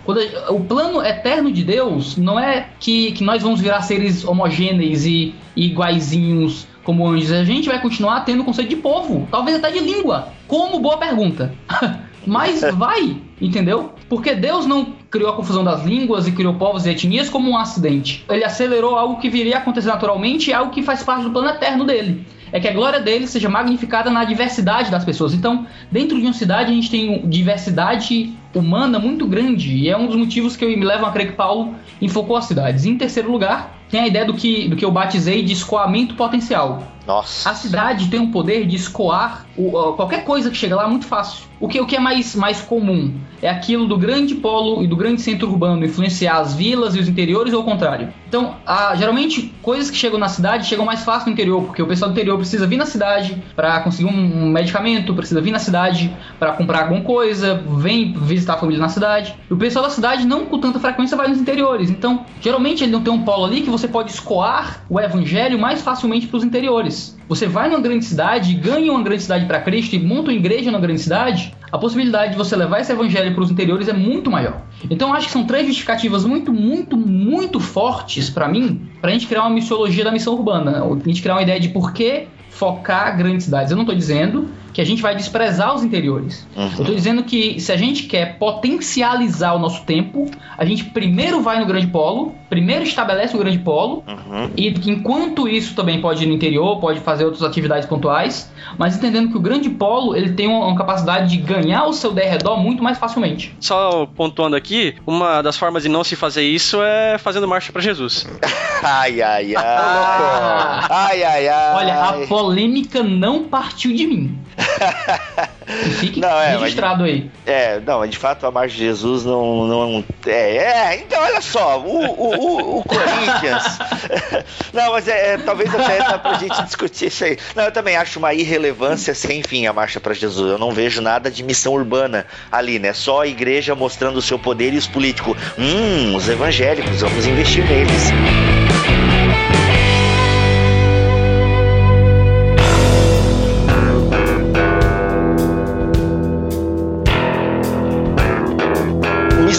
A, o plano eterno de Deus não é que, que nós vamos virar seres homogêneos e, e iguaizinhos como anjos. A gente vai continuar tendo o conceito de povo, talvez até de língua. Como boa pergunta. Mas vai, entendeu? Porque Deus não criou a confusão das línguas e criou povos e etnias como um acidente. Ele acelerou algo que viria a acontecer naturalmente e algo que faz parte do plano eterno dele. É que a glória dele seja magnificada na diversidade das pessoas. Então, dentro de uma cidade, a gente tem diversidade humana muito grande. E é um dos motivos que me levam a crer que Paulo enfocou as cidades. Em terceiro lugar, tem a ideia do que, do que eu batizei de escoamento potencial. Nossa. A cidade tem o poder de escoar o, qualquer coisa que chega lá muito fácil. o que, o que é mais, mais comum? É aquilo do grande polo e do grande centro urbano influenciar as vilas e os interiores ou o contrário? Então, geralmente, coisas que chegam na cidade chegam mais fácil no interior, porque o pessoal do interior precisa vir na cidade para conseguir um, um medicamento, precisa vir na cidade para comprar alguma coisa, vem visitar a família na cidade. E o pessoal da cidade não com tanta frequência vai nos interiores. Então, geralmente ele não tem um polo ali que você pode escoar o evangelho mais facilmente para os interiores. Você vai numa grande cidade, ganha uma grande cidade para Cristo e monta uma igreja na grande cidade, a possibilidade de você levar esse evangelho para os interiores é muito maior. Então acho que são três justificativas muito, muito, muito fortes para mim, para a gente criar uma missiologia da missão urbana, a gente criar uma ideia de por que focar grandes cidades. Eu não estou dizendo que a gente vai desprezar os interiores. Uhum. Eu estou dizendo que se a gente quer potencializar o nosso tempo, a gente primeiro vai no grande polo, primeiro estabelece o grande polo, uhum. e enquanto isso também pode ir no interior, pode fazer outras atividades pontuais, mas entendendo que o grande polo ele tem uma, uma capacidade de ganhar o seu derredor muito mais facilmente. Só pontuando aqui, uma das formas de não se fazer isso é fazendo marcha para Jesus. ai, ai, ai. ai, ai, ai. Olha, a polêmica não partiu de mim. Fique não, é, registrado mas, aí. É, não, de fato a marcha de Jesus não. não é, é, então olha só, o, o, o, o Corinthians. não, mas é, é, talvez até dá pra gente discutir isso aí. Não, eu também acho uma irrelevância sem fim a marcha para Jesus. Eu não vejo nada de missão urbana ali, né? Só a igreja mostrando o seu poder e os políticos. Hum, os evangélicos, vamos investir neles.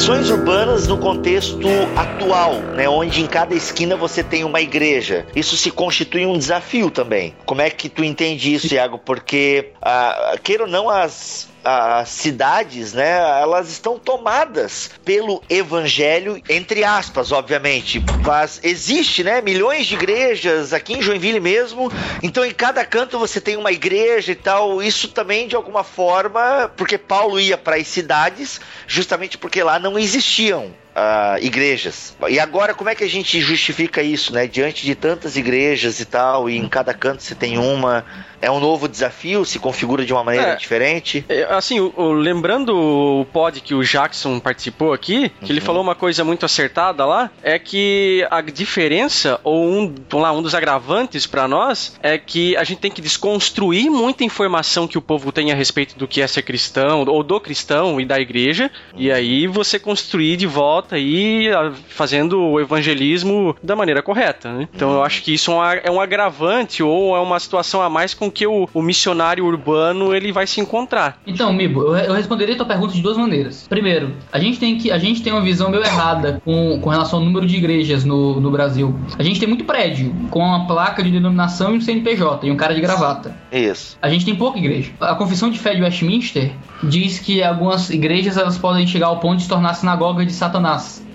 Missões urbanas no contexto atual, né, onde em cada esquina você tem uma igreja. Isso se constitui um desafio também. Como é que tu entende isso, Iago? Porque, ah, queira ou não, as as cidades, né, elas estão tomadas pelo evangelho, entre aspas, obviamente. Mas existe, né, milhões de igrejas aqui em Joinville mesmo. Então, em cada canto você tem uma igreja e tal. Isso também, de alguma forma, porque Paulo ia para as cidades, justamente porque lá não existiam uh, igrejas. E agora, como é que a gente justifica isso, né? Diante de tantas igrejas e tal, e em cada canto você tem uma. É um novo desafio? Se configura de uma maneira é, diferente? É, assim, o, o, lembrando o pod que o Jackson participou aqui, que uhum. ele falou uma coisa muito acertada lá, é que a diferença, ou um, lá, um dos agravantes para nós, é que a gente tem que desconstruir muita informação que o povo tem a respeito do que é ser cristão, ou do cristão e da igreja, uhum. e aí você construir de volta aí fazendo o evangelismo da maneira correta. Né? Então eu acho que isso é um agravante ou é uma situação a mais com que o, o missionário urbano ele vai se encontrar. Então, Mibo, eu, responderia a tua pergunta de duas maneiras. Primeiro, a gente tem que a gente tem uma visão meio errada com, com relação ao número de igrejas no, no Brasil. A gente tem muito prédio com uma placa de denominação e um CNPJ e um cara de gravata. Isso. A gente tem pouca igreja. A Confissão de Fé de Westminster diz que algumas igrejas elas podem chegar ao ponto de se tornar sinagoga de Satanás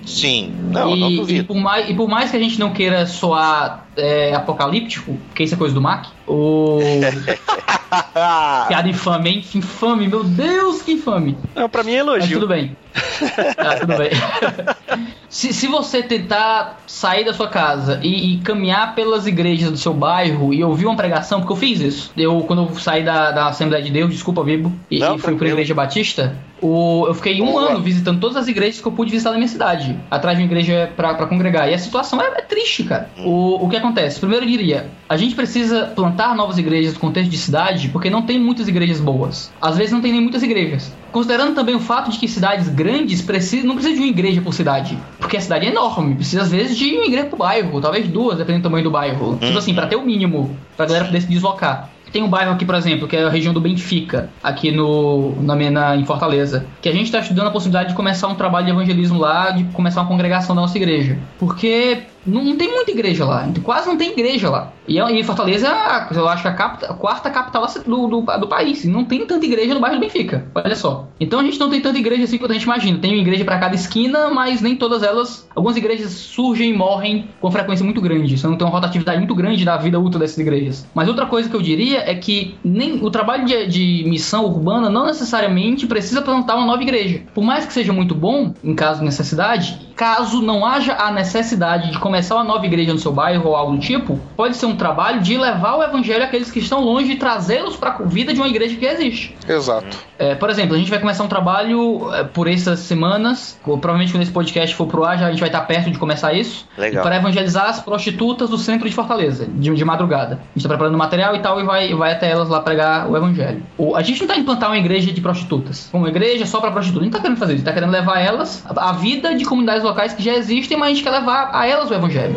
Sim, não, e, não duvido. E por, mais, e por mais que a gente não queira soar é, apocalíptico, que isso é coisa do Mac, o. Piada infame, hein? Infame, meu Deus, que infame. Não, pra mim é elogio. Mas tudo bem. tá, tudo bem. se, se você tentar sair da sua casa e, e, caminhar pelas igrejas do seu bairro e ouvir uma pregação, porque eu fiz isso. Eu, quando eu saí da, da Assembleia de Deus, desculpa, Vibo, e, Não, e fui pra Igreja Batista, o, eu fiquei um Boa. ano visitando todas as igrejas que eu pude visitar na minha cidade, atrás de uma igreja pra, pra congregar. E a situação é, é triste, cara. O, o que acontece? Primeiro eu diria, a gente precisa plantar novas igrejas no contexto de cidade, porque não tem muitas igrejas boas. Às vezes não tem nem muitas igrejas. Considerando também o fato de que cidades grandes precisam, não precisam de uma igreja por cidade, porque a cidade é enorme, precisa às vezes de uma igreja por bairro, talvez duas, dependendo do tamanho do bairro. Tipo assim, para ter o mínimo, pra galera poder se deslocar. Tem um bairro aqui, por exemplo, que é a região do Benfica, aqui no, na, na, em Fortaleza, que a gente está estudando a possibilidade de começar um trabalho de evangelismo lá, de começar uma congregação da nossa igreja. Porque não, não, tem muita igreja lá, quase não tem igreja lá. E, e Fortaleza, eu acho que é a, capta, a quarta capital do, do, do, país. Não tem tanta igreja no bairro do Benfica, olha só. Então a gente não tem tanta igreja assim quanto a gente imagina. Tem uma igreja para cada esquina, mas nem todas elas. Algumas igrejas surgem e morrem com frequência muito grande. Você não tem uma rotatividade muito grande da vida útil dessas igrejas. Mas outra coisa que eu diria é que nem o trabalho de, de missão urbana não necessariamente precisa plantar uma nova igreja. Por mais que seja muito bom, em caso de necessidade, caso não haja a necessidade de começar uma nova igreja no seu bairro ou algo do tipo, pode ser um trabalho de levar o evangelho àqueles que estão longe e trazê-los para a vida de uma igreja que existe. Exato. É, por exemplo, a gente vai começar um trabalho é, por essas semanas, provavelmente quando esse podcast for pro ar, já a gente vai estar perto de começar isso, Legal. para evangelizar as prostitutas do centro de Fortaleza, de, de madrugada. A gente está preparando material e tal, e vai, vai até elas lá pregar o evangelho. O- a gente não está implantar uma igreja de prostitutas, uma igreja só para prostitutas. A gente não tá querendo fazer isso, a gente tá querendo levar elas à à vida de comunidades locais que já existem, mas a gente quer levar a elas o evangelho.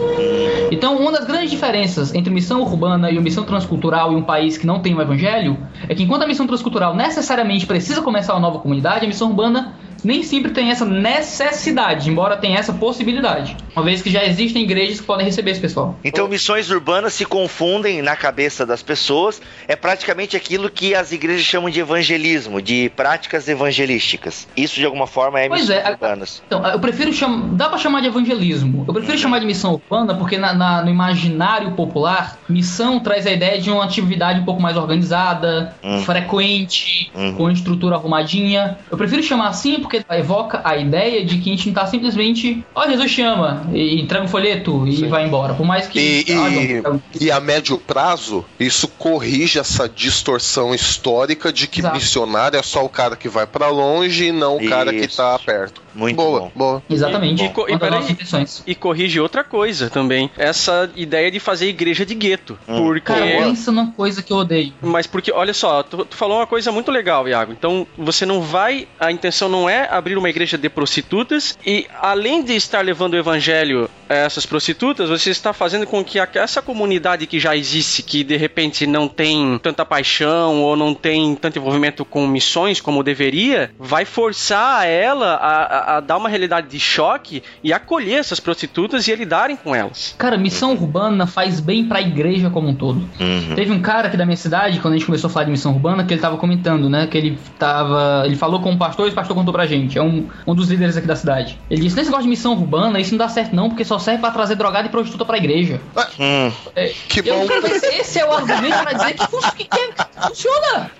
Então, uma das grandes diferenças entre missão urbana e missão transcultural em um país que não tem um evangelho é que enquanto a missão transcultural necessariamente precisa começar uma nova comunidade, a missão urbana nem sempre tem essa necessidade, embora tenha essa possibilidade. Uma vez que já existem igrejas que podem receber esse pessoal. Então, missões urbanas se confundem na cabeça das pessoas. É praticamente aquilo que as igrejas chamam de evangelismo, de práticas evangelísticas. Isso, de alguma forma, é Pois missões é, urbanas. Então, eu prefiro chamar. Dá pra chamar de evangelismo. Eu prefiro chamar de missão urbana porque na- na- no imaginário popular, missão traz a ideia de uma atividade um pouco mais organizada, Hum. frequente, Uhum. com estrutura arrumadinha. Eu prefiro chamar assim porque evoca a ideia de que a gente não tá simplesmente. Ó, Jesus te ama, e entrega um folheto e vai embora. Por mais que. E, Ah, e- não, e a médio prazo, isso corrige essa distorção histórica de que Exato. missionário é só o cara que vai pra longe e não o cara que Isso. tá perto. Muito boa, bom. boa. Exatamente. E- e co- e peraí. E corrige outra coisa também. Essa ideia de fazer igreja de gueto. Hum. Porque. Cara, pensa numa coisa que eu odeio. Mas porque, olha só, tu, tu falou uma coisa muito legal, Iago. Então, você não vai. A intenção não é abrir uma igreja de prostitutas. E além de estar levando o evangelho a essas prostitutas, você está fazendo com que essa comunidade que já existe, que de repente não tem tanta paixão ou não tem tanto envolvimento com missões como deveria, vai forçar ela a, a- a dar uma realidade de choque e acolher essas prostitutas e a lidarem com elas. Cara, missão urbana faz bem pra igreja como um todo. Uhum. Teve um cara aqui da minha cidade, quando a gente começou a falar de missão urbana, que ele tava comentando, né? Que ele tava. Ele falou com o pastor e o pastor contou pra gente. É um, um dos líderes aqui da cidade. Ele disse: nesse negócio de missão urbana, isso não dá certo, não, porque só serve pra trazer drogada e prostituta pra igreja. Hum. É, Que eu bom. quero ver se esse é o argumento pra dizer que, fun- que- que funciona.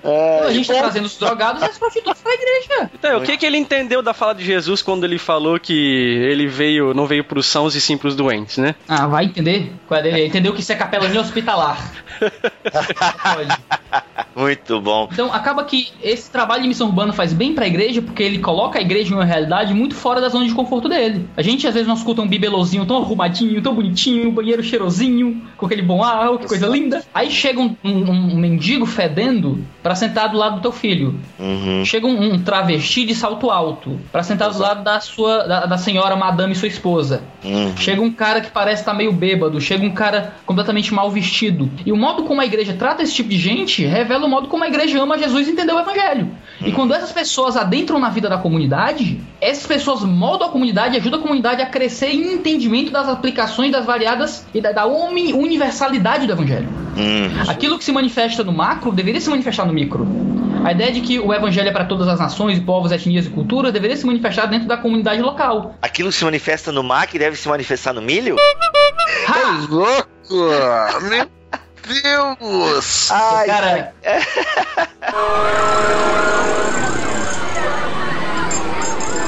a gente tá trazendo os drogados e as prostitutas pra igreja. Então, o que, que ele entendeu da fala de Jesus quando ele falou que ele veio, não veio pros sãos e sim pros doentes, né? Ah, vai entender? É? Entendeu que isso é capelania hospitalar. Pode. Muito bom. Então acaba que esse trabalho de missão urbana faz bem pra igreja porque ele coloca a igreja em uma realidade muito fora da zona de conforto dele. A gente às vezes não escuta um bibelozinho tão arrumadinho, tão bonitinho, um banheiro cheirosinho, com aquele bom ar, que coisa linda. Aí chega um, um- um mendigo fedendo pra sentar do lado do teu filho. Uhum. Chega um, um travesti de salto alto pra sentar do lado da sua da, da senhora madame sua esposa. Uhum. Chega um cara que parece estar meio bêbado, chega um cara completamente mal vestido. E o modo como a igreja trata esse tipo de gente revela o modo como a igreja ama Jesus e entendeu o evangelho. E quando essas pessoas adentram na vida da comunidade, essas pessoas moldam a comunidade e ajudam a comunidade a crescer em entendimento das aplicações das variadas e da, da uni- universalidade do evangelho. Uhum. Aquilo que se manifesta no macro deveria se manifestar no micro. A ideia de que o evangelho é para todas as nações, povos, etnias e culturas deveria se manifestar dentro da comunidade local. Aquilo que se manifesta no MAC deve se manifestar no milho? Ha! Louco! Meu Deus! Ai, Cara,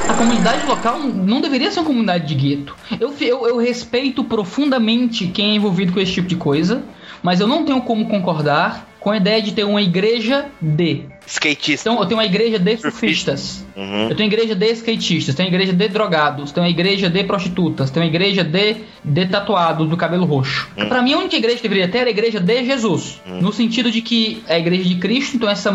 a comunidade local não deveria ser uma comunidade de gueto. Eu, eu, eu respeito profundamente quem é envolvido com esse tipo de coisa, mas eu não tenho como concordar com a ideia de ter uma igreja de. Skatista. Então, eu tenho uma igreja de surfistas. Uhum. Eu tenho igreja de skatistas, tenho igreja de drogados, tenho igreja de prostitutas, tenho igreja de, de tatuados do cabelo roxo. Pra mim, a única igreja que deveria ter era a igreja de Jesus. No sentido de que é a igreja de Cristo, então essa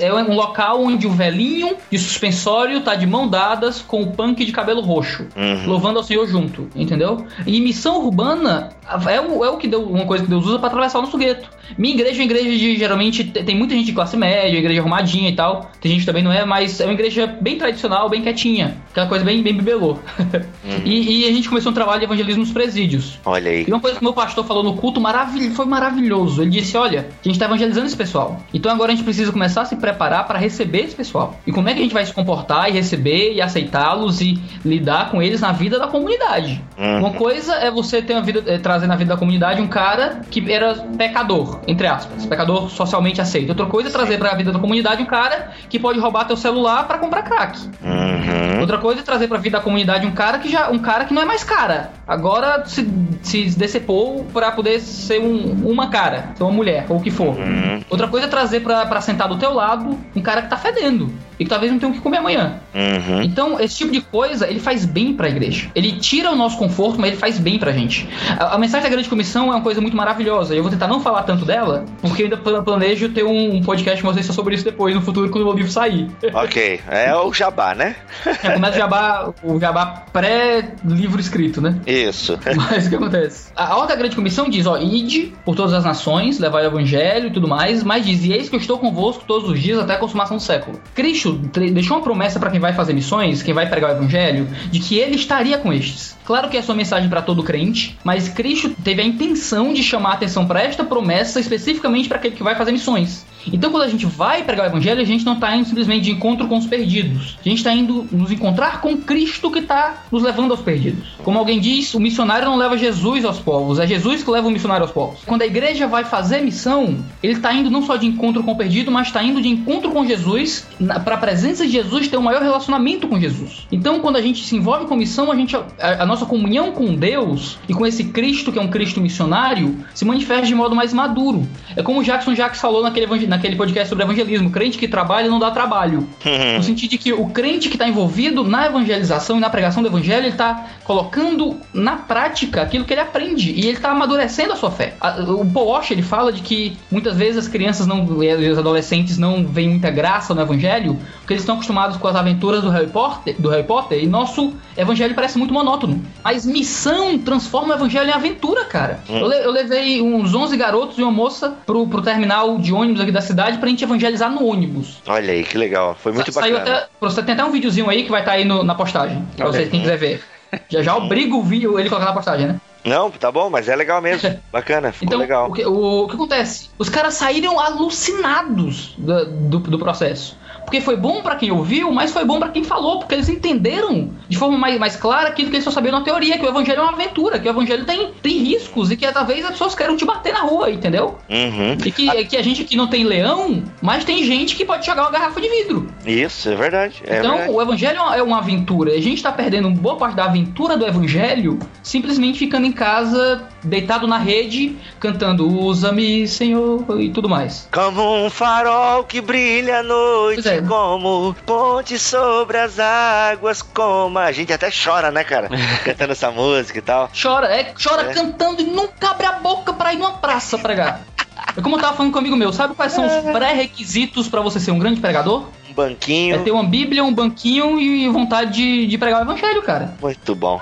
é um local onde o velhinho de suspensório tá de mão dadas com o punk de cabelo roxo, Uhum. louvando ao Senhor junto, entendeu? E missão urbana é o, é o que deu, uma coisa que Deus usa pra atravessar o nosso gueto. Minha igreja é uma igreja de geralmente te- tem muita gente de classe média, igreja arrumadinha e tal. Tem gente que também não é, mas é uma igreja bem tradicional, bem quietinha. Aquela coisa bem, bem bibelô. e, e a gente começou um trabalho de evangelismo nos presídios. Olha aí. E uma coisa que o meu pastor falou no culto maravil... foi maravilhoso. Ele disse: Olha, a gente tá evangelizando esse pessoal. Então agora a gente precisa começar a se preparar para receber esse pessoal. E como é que a gente vai se comportar e receber e aceitá-los e lidar com eles na vida da comunidade? Uhum. Uma coisa é você ter uma vida, é, trazer na vida da comunidade um cara que era pecador, entre aspas, pecador socialmente aceito. Outra coisa é trazer para a vida da comunidade comunidade um cara que pode roubar teu celular pra comprar crack. Uhum. Outra coisa é trazer pra vida da comunidade um cara que já um cara que não é mais cara. Agora se, se decepou pra poder ser um- uma cara, ser uma mulher, ou o que for. Uhum. Outra coisa é trazer pra, pra sentar do teu lado um cara que tá fedendo e que talvez não tenha o que comer amanhã. Uhum. Então, esse tipo de coisa, ele faz bem pra igreja. Ele tira o nosso conforto, mas ele faz bem pra gente. A, a mensagem da grande comissão é uma coisa muito maravilhosa. Eu vou tentar não falar tanto dela, porque eu ainda pla- planejo ter um, um podcast com vocês sobre isso depois, no futuro, quando o livro sair. Ok, é o jabá, né? Já começa o jabá, o jabá pré-livro escrito, né? Isso. Mas o que acontece? A a ordem da grande comissão diz, ó, ide por todas as nações, levai o evangelho e tudo mais, mas diz, e eis que eu estou convosco todos os dias até a consumação do século. Cristo deixou uma promessa para quem vai fazer missões, quem vai pregar o evangelho, de que ele estaria com estes. Claro que é sua mensagem para todo crente, mas Cristo teve a intenção de chamar a atenção para esta promessa especificamente para aquele que vai fazer missões. Então, quando a gente vai pregar o evangelho, a gente não está indo simplesmente de encontro com os perdidos. A gente está indo nos encontrar com Cristo que está nos levando aos perdidos. Como alguém diz, o missionário não leva Jesus aos povos, é Jesus que leva o missionário aos povos. Quando a igreja vai fazer missão, ele está indo não só de encontro com o perdido, mas está indo de encontro com Jesus, para a presença de Jesus ter um maior relacionamento com Jesus. Então, quando a gente se envolve com missão, a, gente, a, a nossa comunhão com Deus e com esse Cristo que é um Cristo missionário se manifesta de modo mais maduro. É como o Jackson Jacques falou naquele, naquele podcast sobre evangelismo: crente que trabalha não dá trabalho. No sentido de que o crente que está envolvido na evangelização e na pregação do evangelho, ele está colocando na prática aquilo que ele aprende e ele está amadurecendo a sua fé. O Paul Walsh ele fala de que muitas vezes as crianças não, e os adolescentes não veem muita graça no evangelho porque eles estão acostumados com as aventuras do Harry Potter, do Harry Potter e nosso evangelho parece muito monótono. Mas missão transforma o evangelho em aventura, cara. Eu, le- eu levei uns 11 garotos e uma moça pro, pro terminal de ônibus aqui da cidade pra gente evangelizar no ônibus. Olha aí, que legal. Foi muito Sa- Saiu bacana. até, você tem até um videozinho aí que vai estar aí no- na postagem. Pra Olha vocês quem quiser ver. Já já obrigo o vídeo ele colocar na postagem, né? Não, tá bom, mas é legal mesmo. Bacana, ficou Então, legal. O, que, o- o que acontece? Os caras saíram alucinados do, do, do processo. Porque foi bom pra quem ouviu, mas foi bom pra quem falou, porque eles entenderam de forma mais, mais clara aquilo que eles só sabiam na teoria, que o evangelho é uma aventura, que o evangelho tem, tem riscos e que talvez as pessoas queiram te bater na rua, entendeu? Uhum. E que, que a gente aqui não tem leão, mas tem gente que pode jogar uma garrafa de vidro. Isso, é verdade. É então, verdade. o evangelho é uma- é uma aventura. A gente tá perdendo boa parte da aventura do evangelho simplesmente ficando em casa, deitado na rede, cantando Usa-me, Senhor, e tudo mais. Como um farol que brilha à noite, é. como ponte sobre as águas, como. A gente até chora, né, cara? Cantando essa música e tal. Chora, é, chora É. cantando e nunca abre a boca pra ir numa praça pregar. É como eu tava falando com um amigo meu, sabe quais são os pré-requisitos pra você ser um grande pregador? Um É banquinho. ter uma bíblia, um banquinho e vontade de, de pregar o evangelho, cara. Muito bom.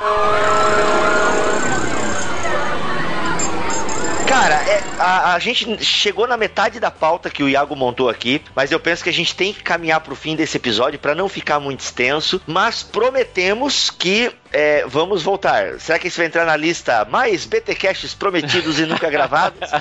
Cara, é, a, a gente chegou na metade da pauta que o Iago montou aqui, mas eu penso que a gente tem que caminhar pro fim desse episódio para não ficar muito extenso, mas prometemos que é, vamos voltar. Será que isso vai entrar na lista mais BTcasts prometidos e nunca gravados?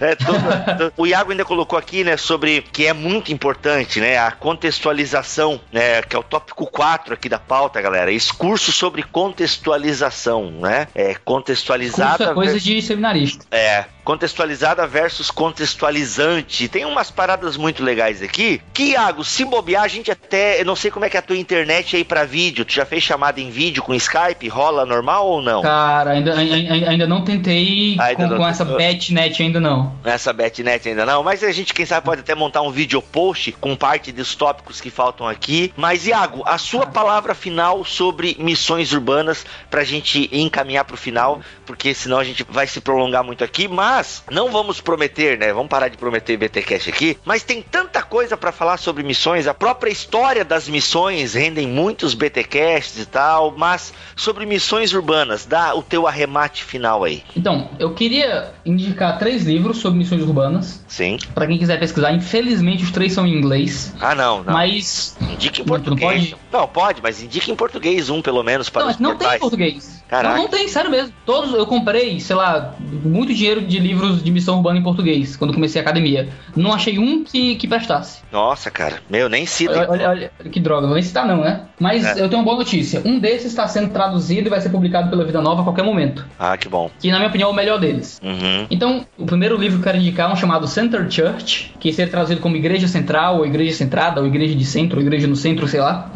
É, todo- todo- o Iago ainda colocou aqui, né, sobre que é muito importante, né, a contextualização, né, que é o tópico 4 aqui da pauta, galera. Esse curso sobre contextualização, né? É Curso contextualizada é coisa de seminarista. é, contextualizada versus contextualizante. Tem umas paradas muito legais aqui. Que, Iago, se bobear, a gente até. Eu não sei como é que é a tua internet aí pra vídeo. Tu já fez chamada em vídeo com Skype? Rola normal ou não? Cara, ainda, ainda, ainda não tentei Ainda com, não com essa betnet ainda não. Nessa betnet ainda não, mas a gente, quem sabe, pode até montar um vídeo post com parte dos tópicos que faltam aqui. Mas, Iago, a sua palavra final sobre missões urbanas pra gente encaminhar pro final, porque senão a gente vai se prolongar muito aqui. Mas não vamos prometer, né? Vamos parar de prometer BTcast aqui. Mas tem tanta coisa pra falar sobre missões, a própria história das missões rendem muitos BTcasts e tal. Mas sobre missões urbanas, dá o teu arremate final aí. Então, eu queria indicar três livros sobre missões urbanas. Sim. Pra quem quiser pesquisar, infelizmente os três são em inglês. Ah, não, não. Mas. Indica em Não, tu não português. Não, pode, mas indica em português um, pelo menos, para Não, os mas não tem português. Caraca. Não, não tem, sério mesmo. Todos eu comprei, sei lá, muito dinheiro de livros de missão urbana em português, quando comecei a academia. Não achei um que, que prestasse. Nossa, cara. Meu, nem cita. Olha, olha, olha, que droga, não vou citar não, né? Mas É. eu tenho uma boa notícia. Um desses está sendo traduzido e vai ser publicado pela Vida Nova a qualquer momento. Ah, que bom. Que, na minha opinião, é o melhor deles. Uhum. Então, o primeiro livro que eu quero indicar é um chamado Center Church, que seria traduzido como Igreja Central, ou Igreja Centrada, ou Igreja de Centro, ou Igreja no Centro, sei lá.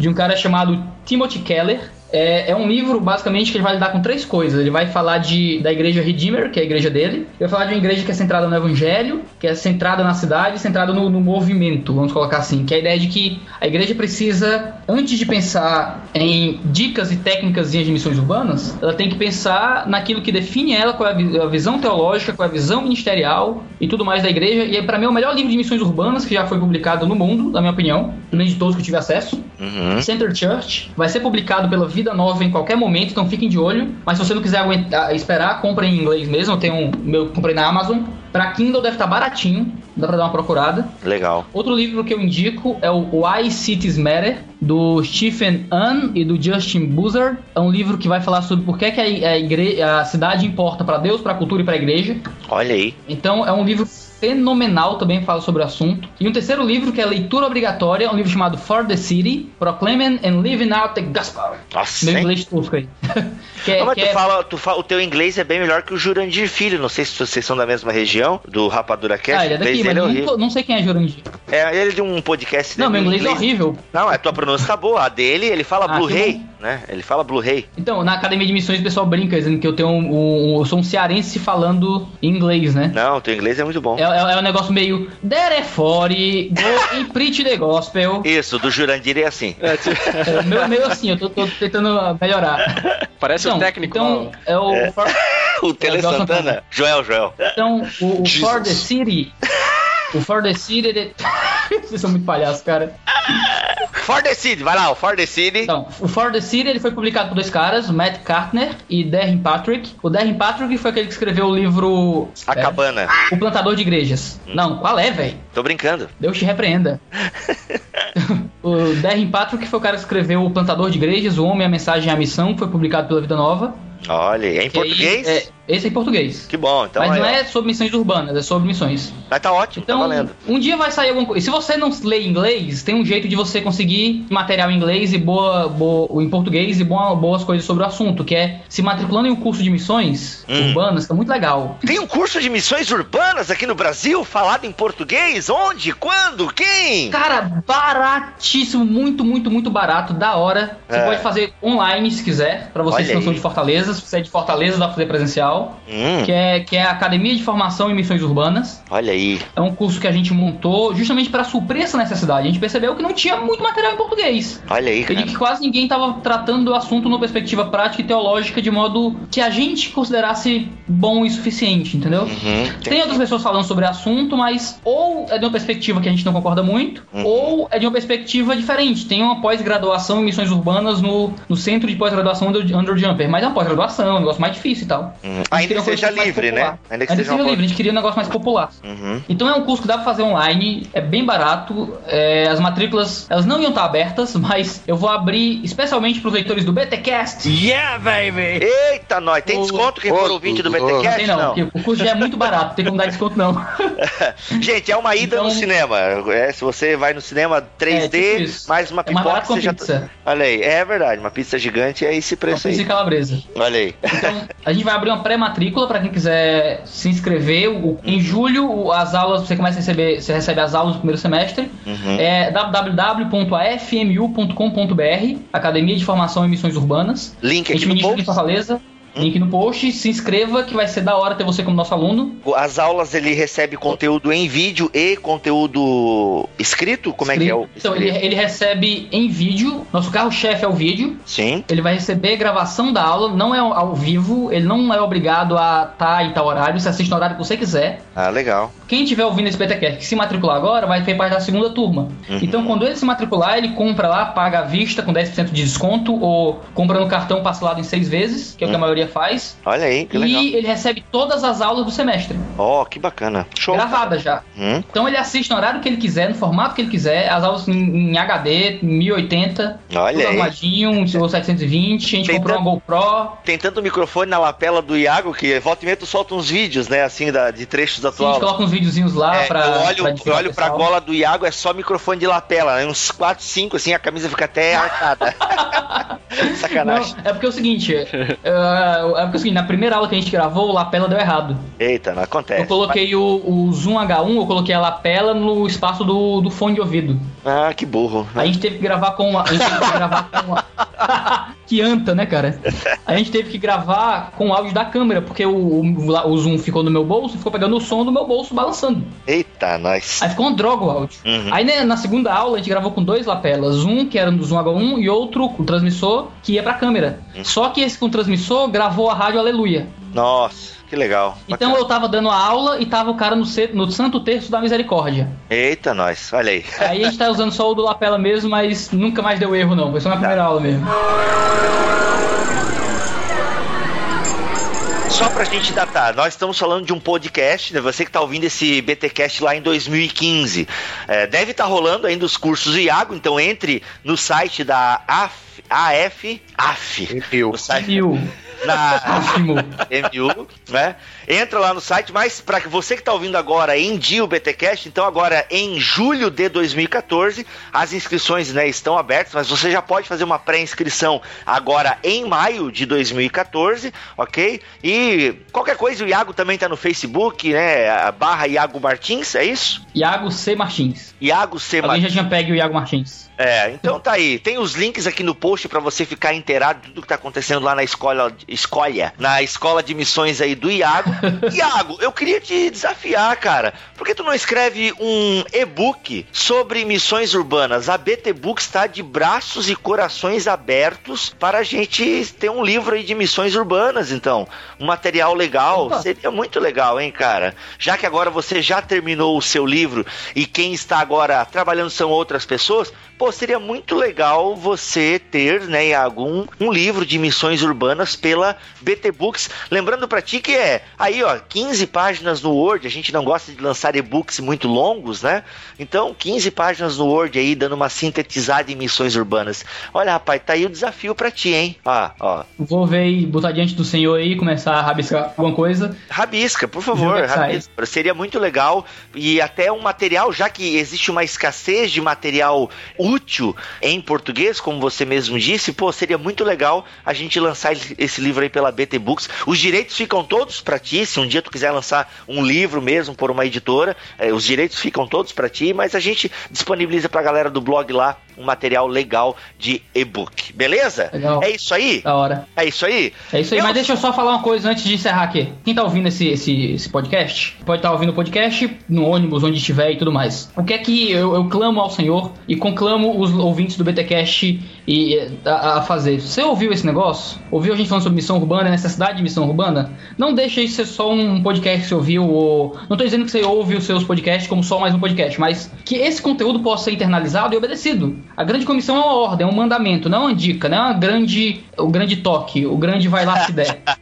De um cara chamado Timothy Keller. É, é um livro, basicamente, que ele vai lidar com três coisas. Ele vai falar de, da Igreja Redeemer, que é a igreja dele. Ele vai falar de uma igreja que é centrada no Evangelho, que é centrada na cidade, centrada no, no movimento, vamos colocar assim. Que é a ideia de que a igreja precisa, antes de pensar em dicas e técnicas de missões urbanas, ela tem que pensar naquilo que define ela, qual é a vi- a visão teológica, qual é a visão ministerial e tudo mais da igreja. E é, pra mim, o melhor livro de missões urbanas que já foi publicado no mundo, na minha opinião, pelo menos de todos que eu tive acesso. Uhum. Center Church vai ser publicado pela Vida Nova em qualquer momento, então fiquem de olho. Mas se você não quiser aguentar, esperar, compre em inglês mesmo. Tenho um meu comprei na Amazon. Pra Kindle deve estar baratinho, dá pra dar uma procurada. Legal. Outro livro que eu indico é o Why Cities Matter, do Stephen Ahn e do Justin Buzzard. É um livro que vai falar sobre por que, que a, a, igre- a cidade importa pra Deus, pra cultura e pra igreja. Olha aí. Então é um livro fenomenal, também fala sobre o assunto. E um terceiro livro que é leitura obrigatória, um livro chamado For the City, Proclaiming and Living Out the Gospel. Nossa, Meu hein? inglês tosco aí. que é, Não, mas tu é- fala, tu fala, o teu inglês é bem melhor que o Jurandir Filho. Não sei se vocês são da mesma região, do Rapadura Cast. Ah, ele é daqui, inglês mas é não, não sei quem é Jurandir. É, ele é de um podcast Não, meu em inglês é horrível. Não, a tua pronúncia tá boa. A dele, ele fala Ah, Blu-ray, né? Ele fala Blu-ray. Então, na academia de missões o pessoal brinca dizendo que eu tenho um, um- eu sou um cearense falando inglês, né? Não, o teu inglês é muito bom. É, é, é um negócio meio There for, go and preach the gospel. Isso, do Jurandir é assim. É, o meu é meio assim, eu tô, tô tentando melhorar. Parece Então, o técnico. Então, é o. o Tele Joel Santana. Santana. Joel, Joel. Então, o, o. For the City. O For the City. Ele... Vocês são muito palhaços, cara. For the City, vai lá, o For the City. Então, o For the City ele foi publicado por dois caras, Matt Cartner e Darren Patrick. O Darren Patrick foi aquele que escreveu o livro A é, cabana. O Plantador de Igrejas. Não, qual é, velho? Tô brincando. Deus te repreenda. o Darren Patrick foi o cara que escreveu O Plantador de Igrejas, O Homem, a Mensagem e a Missão, que foi publicado pela Vida Nova. Olha, é em aí, português? é, esse é em português. Que bom, então Mas aí, não é sobre missões urbanas, é sobre missões. Mas tá ótimo, Então, tá valendo. um dia vai sair alguma coisa. Se você não lê inglês, tem um jeito de você conseguir material em inglês e boa, boa em português e boa- boas coisas sobre o assunto, que é se matriculando em um curso de missões Hum. urbanas, que é muito legal. Tem um curso de missões urbanas aqui no Brasil, falado em português? Onde? Quando? Quem? Cara, baratíssimo, muito, muito, muito barato, da hora. Você É. pode fazer online se quiser, pra vocês Olha que não são de Fortaleza. Se você é de Fortaleza, dá pra fazer presencial. Hum, Que é, que é a Academia de Formação em Missões Urbanas. olha aí. É um curso que a gente montou justamente para suprir essa necessidade. A gente percebeu que não tinha muito material em português. Olha aí, E cara. que quase ninguém estava tratando do assunto numa perspectiva prática e teológica de modo que a gente considerasse bom e suficiente, entendeu? Uhum, Tem outras pessoas falando sobre o assunto, mas ou é de uma perspectiva que a gente não concorda muito, Uhum. ou é de uma perspectiva diferente. Tem uma pós-graduação em missões urbanas no, no centro de pós-graduação do Underjumper, mas é uma pós-graduação, é um negócio mais difícil e tal. Uhum. Gente Ainda que uma seja livre, né? Ainda que Ainda seja uma livre, a gente queria um negócio mais popular. Uhum. Então é um curso que dá pra fazer online, é bem barato, é, as matrículas, elas não iam estar abertas, mas eu vou abrir especialmente pros leitores do BTcast. Yeah, baby! Eita, nós. Tem O- desconto quem for ouvinte do ô, Não BTcast? tem não, o curso já é muito barato, não tem como dar desconto não. Gente, é uma ida Então- no cinema. É, se você vai no cinema 3D, É, tipo isso. mais uma É mais pipoca, uma você já... pizza. Olha aí, é verdade, uma pizza gigante é esse preço Pizza e aí. calabresa. Olha aí. Então, a gente vai abrir uma pré-matrícula para quem quiser se inscrever. O- em julho, as aulas, você começa a receber, você recebe as aulas do primeiro semestre. Uhum. É www.afmu.com.br, Academia de Formação em Missões Urbanas. Link aqui no post. Fortaleza. Link no post, se inscreva que vai ser da hora ter você como nosso aluno. As aulas ele recebe conteúdo em vídeo e conteúdo escrito? Como é que é o Então, ele, escrito? ele recebe em vídeo, nosso carro-chefe é o vídeo. Sim. Ele vai receber gravação da aula, não é ao vivo, ele não é obrigado a estar em tal horário, você assiste no horário que você quiser. Ah, legal. Quem tiver ouvindo esse BTCast que se matricular agora vai ter parte da segunda turma. Uhum. Então, quando ele se matricular, ele compra lá, paga à vista com 10% de desconto, ou compra no cartão parcelado em seis vezes, que é o que a maioria Maria faz. Olha aí, que e legal. ele recebe todas as aulas do semestre, Ó, que bacana. Show. gravadas já. Hum, Então ele assiste no horário que ele quiser, no formato que ele quiser, as aulas em, em HD, em 1080, olha tudo aí. arrumadinho, um 720, a gente Tem comprou uma GoPro. Tem tanto microfone na lapela do Iago que volta e meia tu solta uns vídeos, né? Assim, da, de trechos da Sim, tua a gente aula. coloca uns videozinhos lá É, pra. eu olho, pra eu olho pra gola do Iago, é só microfone de lapela, né? uns 4, 5, assim, a camisa fica até arcada. Sacanagem. Não, é porque é o seguinte, é, é porque é o seguinte, na primeira aula que a gente gravou, o lapela deu errado. Eita, não acontece. Eu coloquei o, o Zoom H1, eu coloquei a lapela no espaço do, do fone de ouvido. Ah, que burro. A gente teve que gravar com a. A gente teve que gravar com a. que anta, né, cara? A gente teve que gravar com o áudio da câmera, porque o, o, o Zoom ficou no meu bolso e ficou pegando o som do meu bolso balançando. Eita, nós. Aí ficou uma droga o áudio. Uhum. Aí né, na segunda aula a gente gravou com dois lapelas, um que era do Zoom H1 e outro com transmissor que ia pra câmera. Uhum. Só que esse com transmissor gravou a rádio Aleluia. Nossa, que legal. Então Bacana. eu tava dando a aula e tava o cara no, no Santo Terço da Misericórdia. Eita, nós. Olha aí. Aí a gente tá usando só o do lapela mesmo, mas nunca mais deu erro não, foi só na primeira aula mesmo. Só pra gente datar, nós estamos falando de um podcast, né? Você que tá ouvindo esse BTcast lá em 2015. É, deve estar rolando ainda os cursos do Iago, então entre no site da AF, AF, AF, o site? Na. MU, né? Entra lá no site, mas para você que tá ouvindo agora em dia o BTcast, então agora em julho de 2014, as inscrições né, estão abertas, mas você já pode fazer uma pré-inscrição agora em maio de 2014, ok? E qualquer coisa, o Iago também tá no Facebook, né? Barra Iago Martins, é isso? Iago C. Martins. Iago C. Alguém Martins. já tinha pego o Iago Martins. É, então tá aí. Tem os links aqui no post pra você ficar inteirado de tudo que tá acontecendo lá na escola, escolha, na escola de missões aí do Iago. Iago, eu queria te desafiar, cara. Por que tu não escreve um e-book sobre missões urbanas? A BT Books está de braços e corações abertos para a gente ter um livro aí de missões urbanas, então. Um material legal. Opa. Seria muito legal, hein, cara? Já que agora você já terminou o seu livro e quem está agora trabalhando são outras pessoas, pô, seria muito legal você ter, né, Iago, um, um livro de missões urbanas pela BT Books. Lembrando pra ti que é aí, ó, 15 páginas no Word. A gente não gosta de lançar e-books muito longos, né? Então, 15 páginas no Word aí, dando uma sintetizada em missões urbanas. Olha, rapaz, tá aí o desafio pra ti, hein? Ó, ó. Vou ver e botar diante do senhor aí, começar a rabiscar alguma coisa. Rabisca, por favor, rabisca. Seria muito legal e até um material, já que existe uma escassez de material útil em português, como você mesmo disse, pô, seria muito legal a gente lançar esse- livro aí pela BT Books. Os direitos ficam todos pra ti, se um dia tu quiser lançar um livro mesmo por uma editora, eh, os direitos ficam todos pra ti, mas a gente disponibiliza pra galera do blog lá um material legal de e-book, beleza? Legal. É isso aí? Da hora. É isso aí? É isso aí, Eu- mas deixa eu só falar uma coisa antes de encerrar aqui. Quem tá ouvindo esse, esse, esse podcast, pode estar ouvindo o podcast no ônibus, onde estiver e tudo mais. O que é que eu, eu clamo ao Senhor e conclamo os ouvintes do BTcast e, e, a, a fazer? Você ouviu esse negócio? Ouviu a gente falando sobre missão urbana, necessidade de missão urbana? Não deixa isso ser só um podcast que você ouviu, ou. Não tô dizendo que você ouve os seus podcasts como só mais um podcast, mas que esse conteúdo possa ser internalizado e obedecido. A grande comissão é uma ordem, é um mandamento, não é uma dica, não é uma grande. o grande toque, o grande vai lá se der.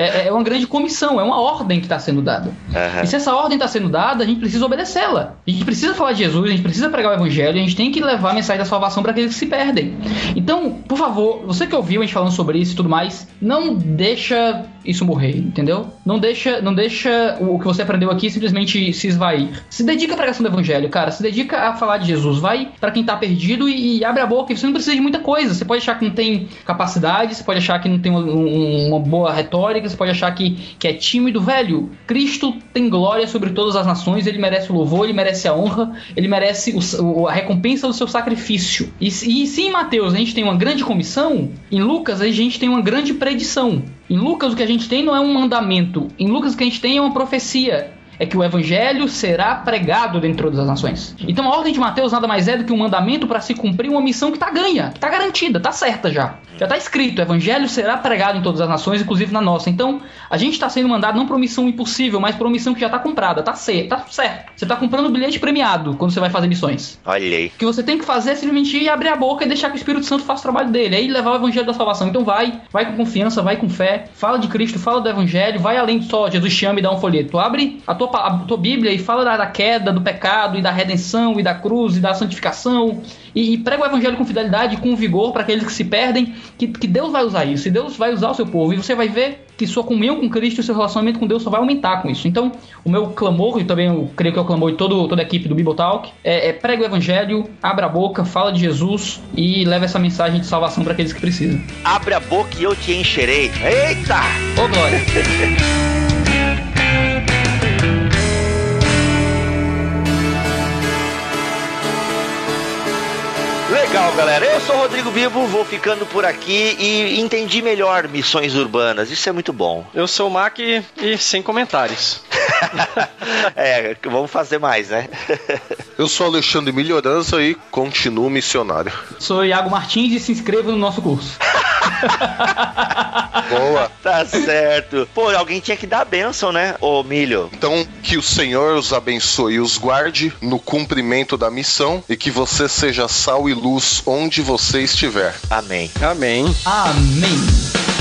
É, é uma grande comissão, é uma ordem que está sendo dada. Aham. E se essa ordem está sendo dada, a gente precisa obedecê-la. A gente precisa falar de Jesus, a gente precisa pregar o evangelho, a gente tem que levar a mensagem da salvação para aqueles que se perdem. Então, por favor, você que ouviu a gente falando sobre isso e tudo mais, não deixa isso morrer, entendeu? Não deixa, não deixa o que você aprendeu aqui simplesmente se esvair. Se dedica à pregação do evangelho, cara. Se dedica a falar de Jesus. Vai para quem tá perdido e, e abre a boca. Você não precisa de muita coisa. Você pode achar que não tem capacidade, você pode achar que não tem uma, um- uma boa retórica, você pode achar que, que é tímido. Velho, Cristo tem glória sobre todas as nações, ele merece o louvor, ele merece a honra, ele merece o- a recompensa do seu sacrifício. E, e se em Mateus a gente tem uma grande comissão, em Lucas a gente tem uma grande predição. Em Lucas o que a gente tem não é um mandamento, em Lucas o que a gente tem é uma profecia. É que o evangelho será pregado dentro das nações. Então a ordem de Mateus nada mais é do que um mandamento para se cumprir uma missão que está ganha, que está garantida, está certa já. Já está escrito, o evangelho será pregado em todas as nações, inclusive na nossa. Então, a gente está sendo mandado não para uma missão impossível, mas para uma missão que já está comprada, tá certo, tá certo. Você está comprando o bilhete premiado quando você vai fazer missões. Olha aí. O que você tem que fazer é simplesmente ir abrir a boca e deixar que o Espírito Santo faça o trabalho dele, aí levar o evangelho da salvação. Então vai, vai com confiança, vai com fé, fala de Cristo, fala do evangelho, vai além de só Jesus chama e dá um folheto. Abre a tua, a tua Bíblia e fala da, da queda, do pecado e da redenção e da cruz e da santificação e, e prega o evangelho com fidelidade, com vigor para aqueles que se perdem, que, que Deus vai usar isso, e Deus vai usar o seu povo, e você vai ver que sua comunhão com Cristo e seu relacionamento com Deus só vai aumentar com isso. Então, o meu clamor, e também eu creio que é o clamor de todo, toda a equipe do Bible Talk, é, é prega o evangelho, abra a boca, fala de Jesus e leva essa mensagem de salvação para aqueles que precisam. Abre a boca e eu te encherei. Eita! Ô, glória! Legal, galera. Eu sou o Rodrigo Bibo, vou ficando por aqui e entendi melhor missões urbanas. Isso é muito bom. Eu sou o Mac e sem comentários. é, vamos fazer mais, né? Eu sou Alexandre Melhorança e continuo missionário. Sou Iago Martins e se inscreva no nosso curso. Boa. Tá certo. Pô, alguém tinha que dar a bênção, né, ô Milho? Então, que o Senhor os abençoe e os guarde no cumprimento da missão e que você seja sal e luz onde você estiver. Amém. Amém. Amém.